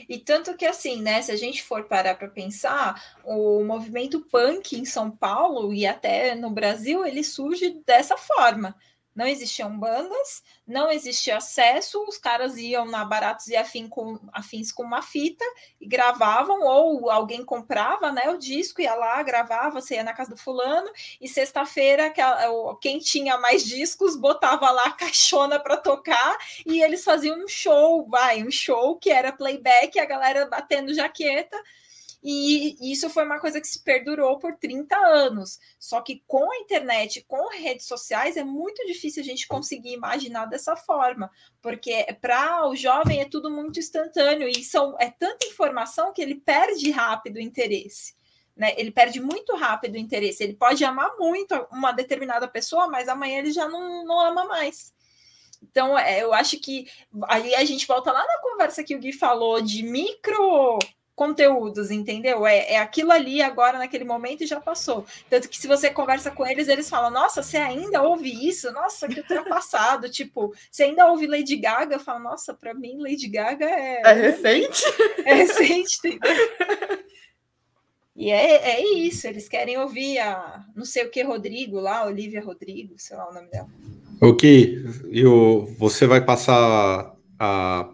E tanto que assim, né, se a gente for parar para pensar, o movimento punk em São Paulo e até no Brasil, ele surge dessa forma, Não existiam bandas, não existia acesso, os caras iam na Baratos e afim com, afins com uma fita e gravavam, ou alguém comprava né, o disco, ia lá, gravava, você ia na casa do fulano, e sexta-feira quem tinha mais discos botava lá a caixona para tocar e eles faziam um show, vai, um show que era playback, a galera batendo jaqueta e isso foi uma coisa que se perdurou por 30 anos. Só que com a internet, com redes sociais, é muito difícil a gente conseguir imaginar dessa forma, porque para o jovem é tudo muito instantâneo e são, é tanta informação que ele perde rápido o interesse. Né? Ele perde muito rápido o interesse. Ele pode amar muito uma determinada pessoa, mas amanhã ele já não, não ama mais. Então, é, eu acho que aí a gente volta lá na conversa que o Gui falou de micro conteúdos, entendeu? É, é aquilo ali agora, naquele momento, e já passou. Tanto que se você conversa com eles, eles falam: Nossa, você ainda ouve isso? Nossa, que ultrapassado. tipo, você ainda ouve Lady Gaga? Eu falo: Nossa, para mim, Lady Gaga é. É recente? É recente, entendeu? E é, é isso, eles querem ouvir a não sei o que Rodrigo lá, Olivia Rodrigo, sei lá o nome dela. Ok, eu, você vai passar a,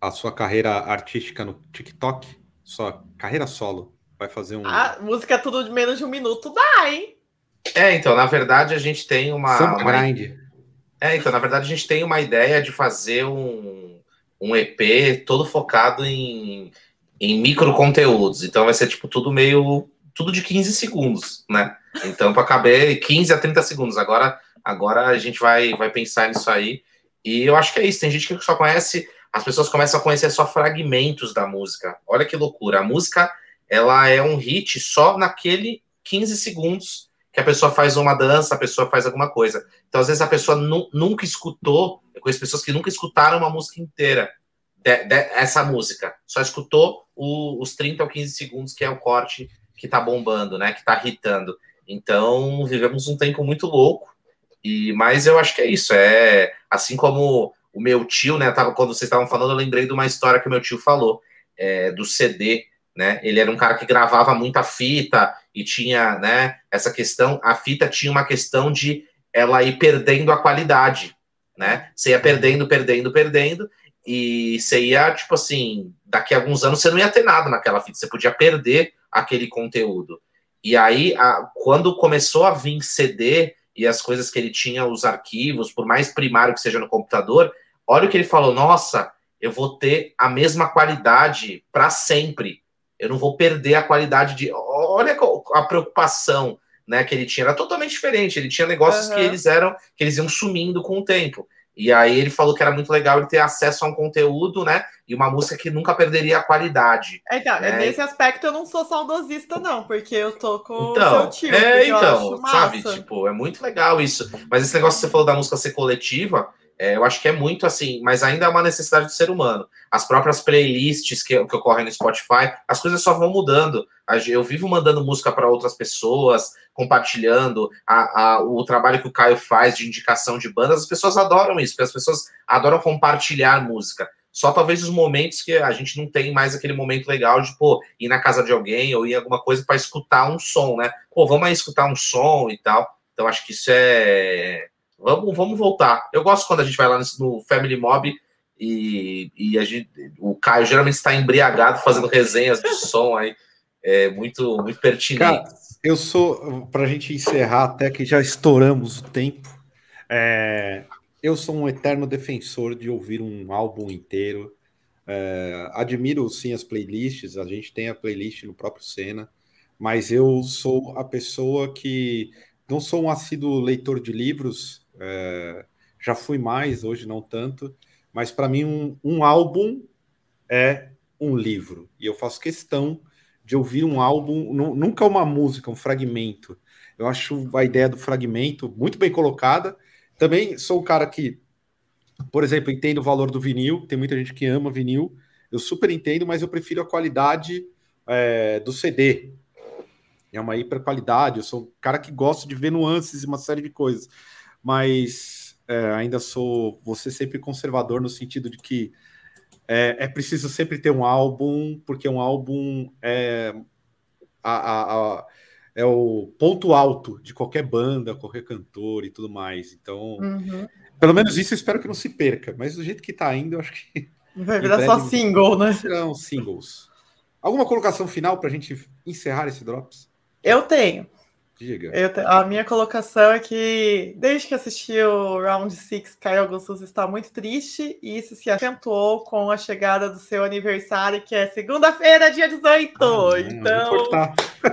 a sua carreira artística no TikTok? Sua carreira solo, vai fazer um. Ah, música tudo de menos de um minuto dá, hein? É, então, na verdade, a gente tem uma. Samba uma... grind. É, então, na verdade, a gente tem uma ideia de fazer um, um EP todo focado em, em micro conteúdos. Então vai ser tipo tudo meio. tudo de 15 segundos, né? Então, para caber 15 a 30 segundos. Agora, agora a gente vai, vai pensar nisso aí. E eu acho que é isso. Tem gente que só conhece as pessoas começam a conhecer só fragmentos da música. Olha que loucura. A música, ela é um hit só naquele 15 segundos que a pessoa faz uma dança, a pessoa faz alguma coisa. Então, às vezes, a pessoa nu nunca escutou, eu conheço pessoas que nunca escutaram uma música inteira, de, de, essa música. Só escutou o, os 30 ou 15 segundos, que é o corte que tá bombando, né? Que tá hitando. Então, vivemos um tempo muito louco. E, mas eu acho que é isso. É assim como o meu tio, né? Tava, quando vocês estavam falando, eu lembrei de uma história que meu tio falou é, do CD, né? Ele era um cara que gravava muita fita e tinha, né? Essa questão, a fita tinha uma questão de ela ir perdendo a qualidade, né? Você ia perdendo, perdendo, perdendo e você ia, tipo assim, daqui a alguns anos você não ia ter nada naquela fita, você podia perder aquele conteúdo. E aí, a, quando começou a vir CD, e as coisas que ele tinha, os arquivos, por mais primário que seja no computador, olha o que ele falou: nossa, eu vou ter a mesma qualidade para sempre. Eu não vou perder a qualidade de. Olha a preocupação né, que ele tinha. Era totalmente diferente. Ele tinha negócios uhum. que eles eram, que eles iam sumindo com o tempo. E aí ele falou que era muito legal ele ter acesso a um conteúdo, né? E uma música que nunca perderia a qualidade. É, então, né? nesse aspecto eu não sou saudosista, não, porque eu tô com então, o seu tio. É, então, sabe? Tipo, é muito legal isso. Mas esse negócio que você falou da música ser coletiva, é, eu acho que é muito assim, mas ainda é uma necessidade do ser humano. As próprias playlists que, que ocorrem no Spotify, as coisas só vão mudando. Eu vivo mandando música para outras pessoas, compartilhando a, a, o trabalho que o Caio faz de indicação de bandas. As pessoas adoram isso, porque as pessoas adoram compartilhar música. Só talvez os momentos que a gente não tem mais aquele momento legal de, pô, ir na casa de alguém ou ir alguma coisa para escutar um som, né? Pô, vamos aí escutar um som e tal. Então, acho que isso é Vamos, vamos voltar. Eu gosto quando a gente vai lá no Family Mob e, e a gente, o Caio geralmente está embriagado fazendo resenhas de som aí. É muito, muito pertinente. Cara, eu sou, para a gente encerrar, até que já estouramos o tempo, é, eu sou um eterno defensor de ouvir um álbum inteiro. É, admiro sim as playlists, a gente tem a playlist no próprio Senna, mas eu sou a pessoa que não sou um assíduo leitor de livros, é, já fui mais, hoje não tanto, mas para mim um, um, álbum é um livro. E eu faço questão de ouvir um álbum, nunca uma música, um fragmento. Eu acho a ideia do fragmento muito bem colocada. Também sou um cara que, por exemplo, entendo o valor do vinil, tem muita gente que ama vinil, eu super entendo, mas eu prefiro a qualidade é, do CD. É uma hiper qualidade, eu sou um cara que gosta de ver nuances e uma série de coisas mas é, ainda sou você sempre conservador no sentido de que é, é, preciso sempre ter um álbum, porque um álbum é, a, a, a, é o ponto alto de qualquer banda, qualquer cantor e tudo mais. Então, Uhum. pelo menos isso eu espero que não se perca. Mas do jeito que tá indo, eu acho que Vai virar só single, né? serão singles. Alguma colocação final para a gente encerrar esse Drops? Eu tenho. Diga. Te- A minha colocação é que, desde que assisti o Round 6, Caio Augustus está muito triste e isso se acentuou com a chegada do seu aniversário, que é segunda-feira, dia 18. Ah, então,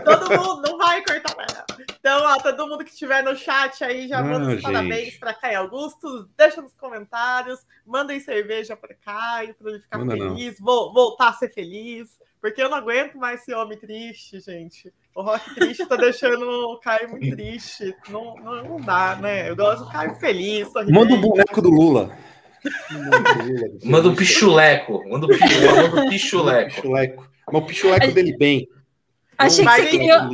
todo mundo não vai cortar nada. Então, ó, todo mundo que estiver no chat aí já manda os parabéns para Caio Augustus, deixa nos comentários, mandem cerveja para Caio, para ele ficar Manda feliz, vo- voltar a ser feliz. Porque eu não aguento mais esse homem triste, gente. O rock triste tá deixando o Caio muito triste. Não, não, não dá, né? Eu gosto do Caio feliz. sorridente. Manda o boneco do Lula. Manda o um pichuleco. Manda um pichuleco. Manda um pichuleco. Mas o pichuleco dele bem. Achei que você queria.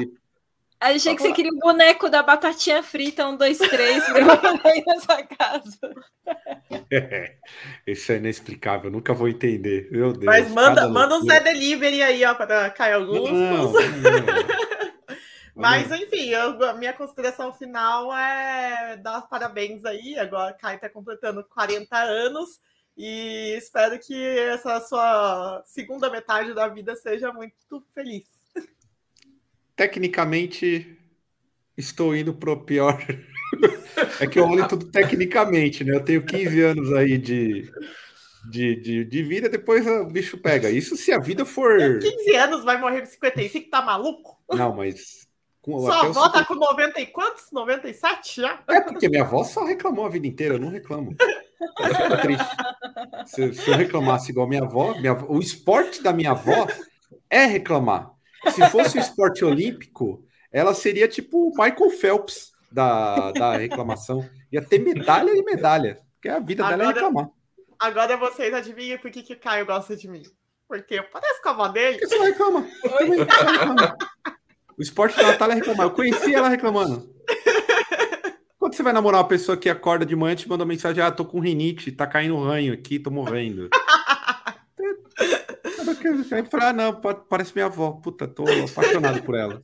Achei que você queria o boneco da batatinha frita, um, dois, três, aí na sua casa. Isso é inexplicável, nunca vou entender. Meu Deus. Mas manda, manda um. Zé Delivery aí, ó, para Caio Augustus. Não, não. Mas, enfim, eu- a minha consideração final é dar parabéns aí. Agora, Caio está completando 40 anos e espero que essa sua segunda metade da vida seja muito feliz. Tecnicamente, estou indo pro pior. É que eu olho tudo tecnicamente, né? Eu tenho 15 anos aí de, de, de, de vida, depois o bicho pega. Isso se a vida for. 15 anos, vai morrer de 55, tá maluco? Não, mas. Com, Sua avó tá com 90 e quantos? 97 já? É porque minha avó só reclamou a vida inteira, eu não reclamo. Eu fico triste. Se, se eu reclamasse igual minha avó, minha avó- o esporte da minha avó é reclamar. Se fosse o esporte olímpico, ela seria tipo o Michael Phelps da, da reclamação. Ia ter medalha e medalha. Porque a vida dela é Agora- reclamar. Agora vocês adivinham por que, que o Caio gosta de mim? Porque eu pareço com a avó dele. Por que você não reclama? Eu também só reclamo. O esporte da Natália é reclamar. Eu conheci ela reclamando. Quando você vai namorar uma pessoa que acorda de manhã e te manda mensagem: Ah, tô com rinite, tá caindo ranho aqui, tô morrendo. Aí fala, ah, não, pa- parece minha avó. Puta, tô apaixonado por ela.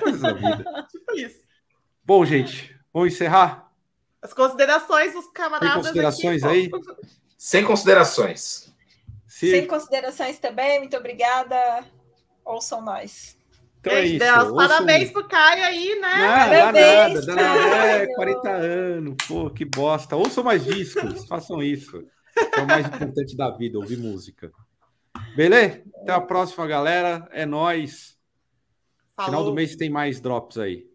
Coisas da vida. Tipo isso. Bom, gente, vamos encerrar? As considerações dos Tem camaradas. considerações aqui, aí? Sem considerações. Se... Sem considerações também, muito obrigada. Ouçam nós. Então é isso. dê os ouçam- parabéns pro Caio aí, né? Não, dá nada, Parabéns, dá nada. É, Caio. 40 anos, pô, que bosta. Ouçam mais discos, façam isso. É o mais importante da vida, ouvir música. Beleza? Até a próxima, galera. É nóis. Final do mês tem mais drops aí.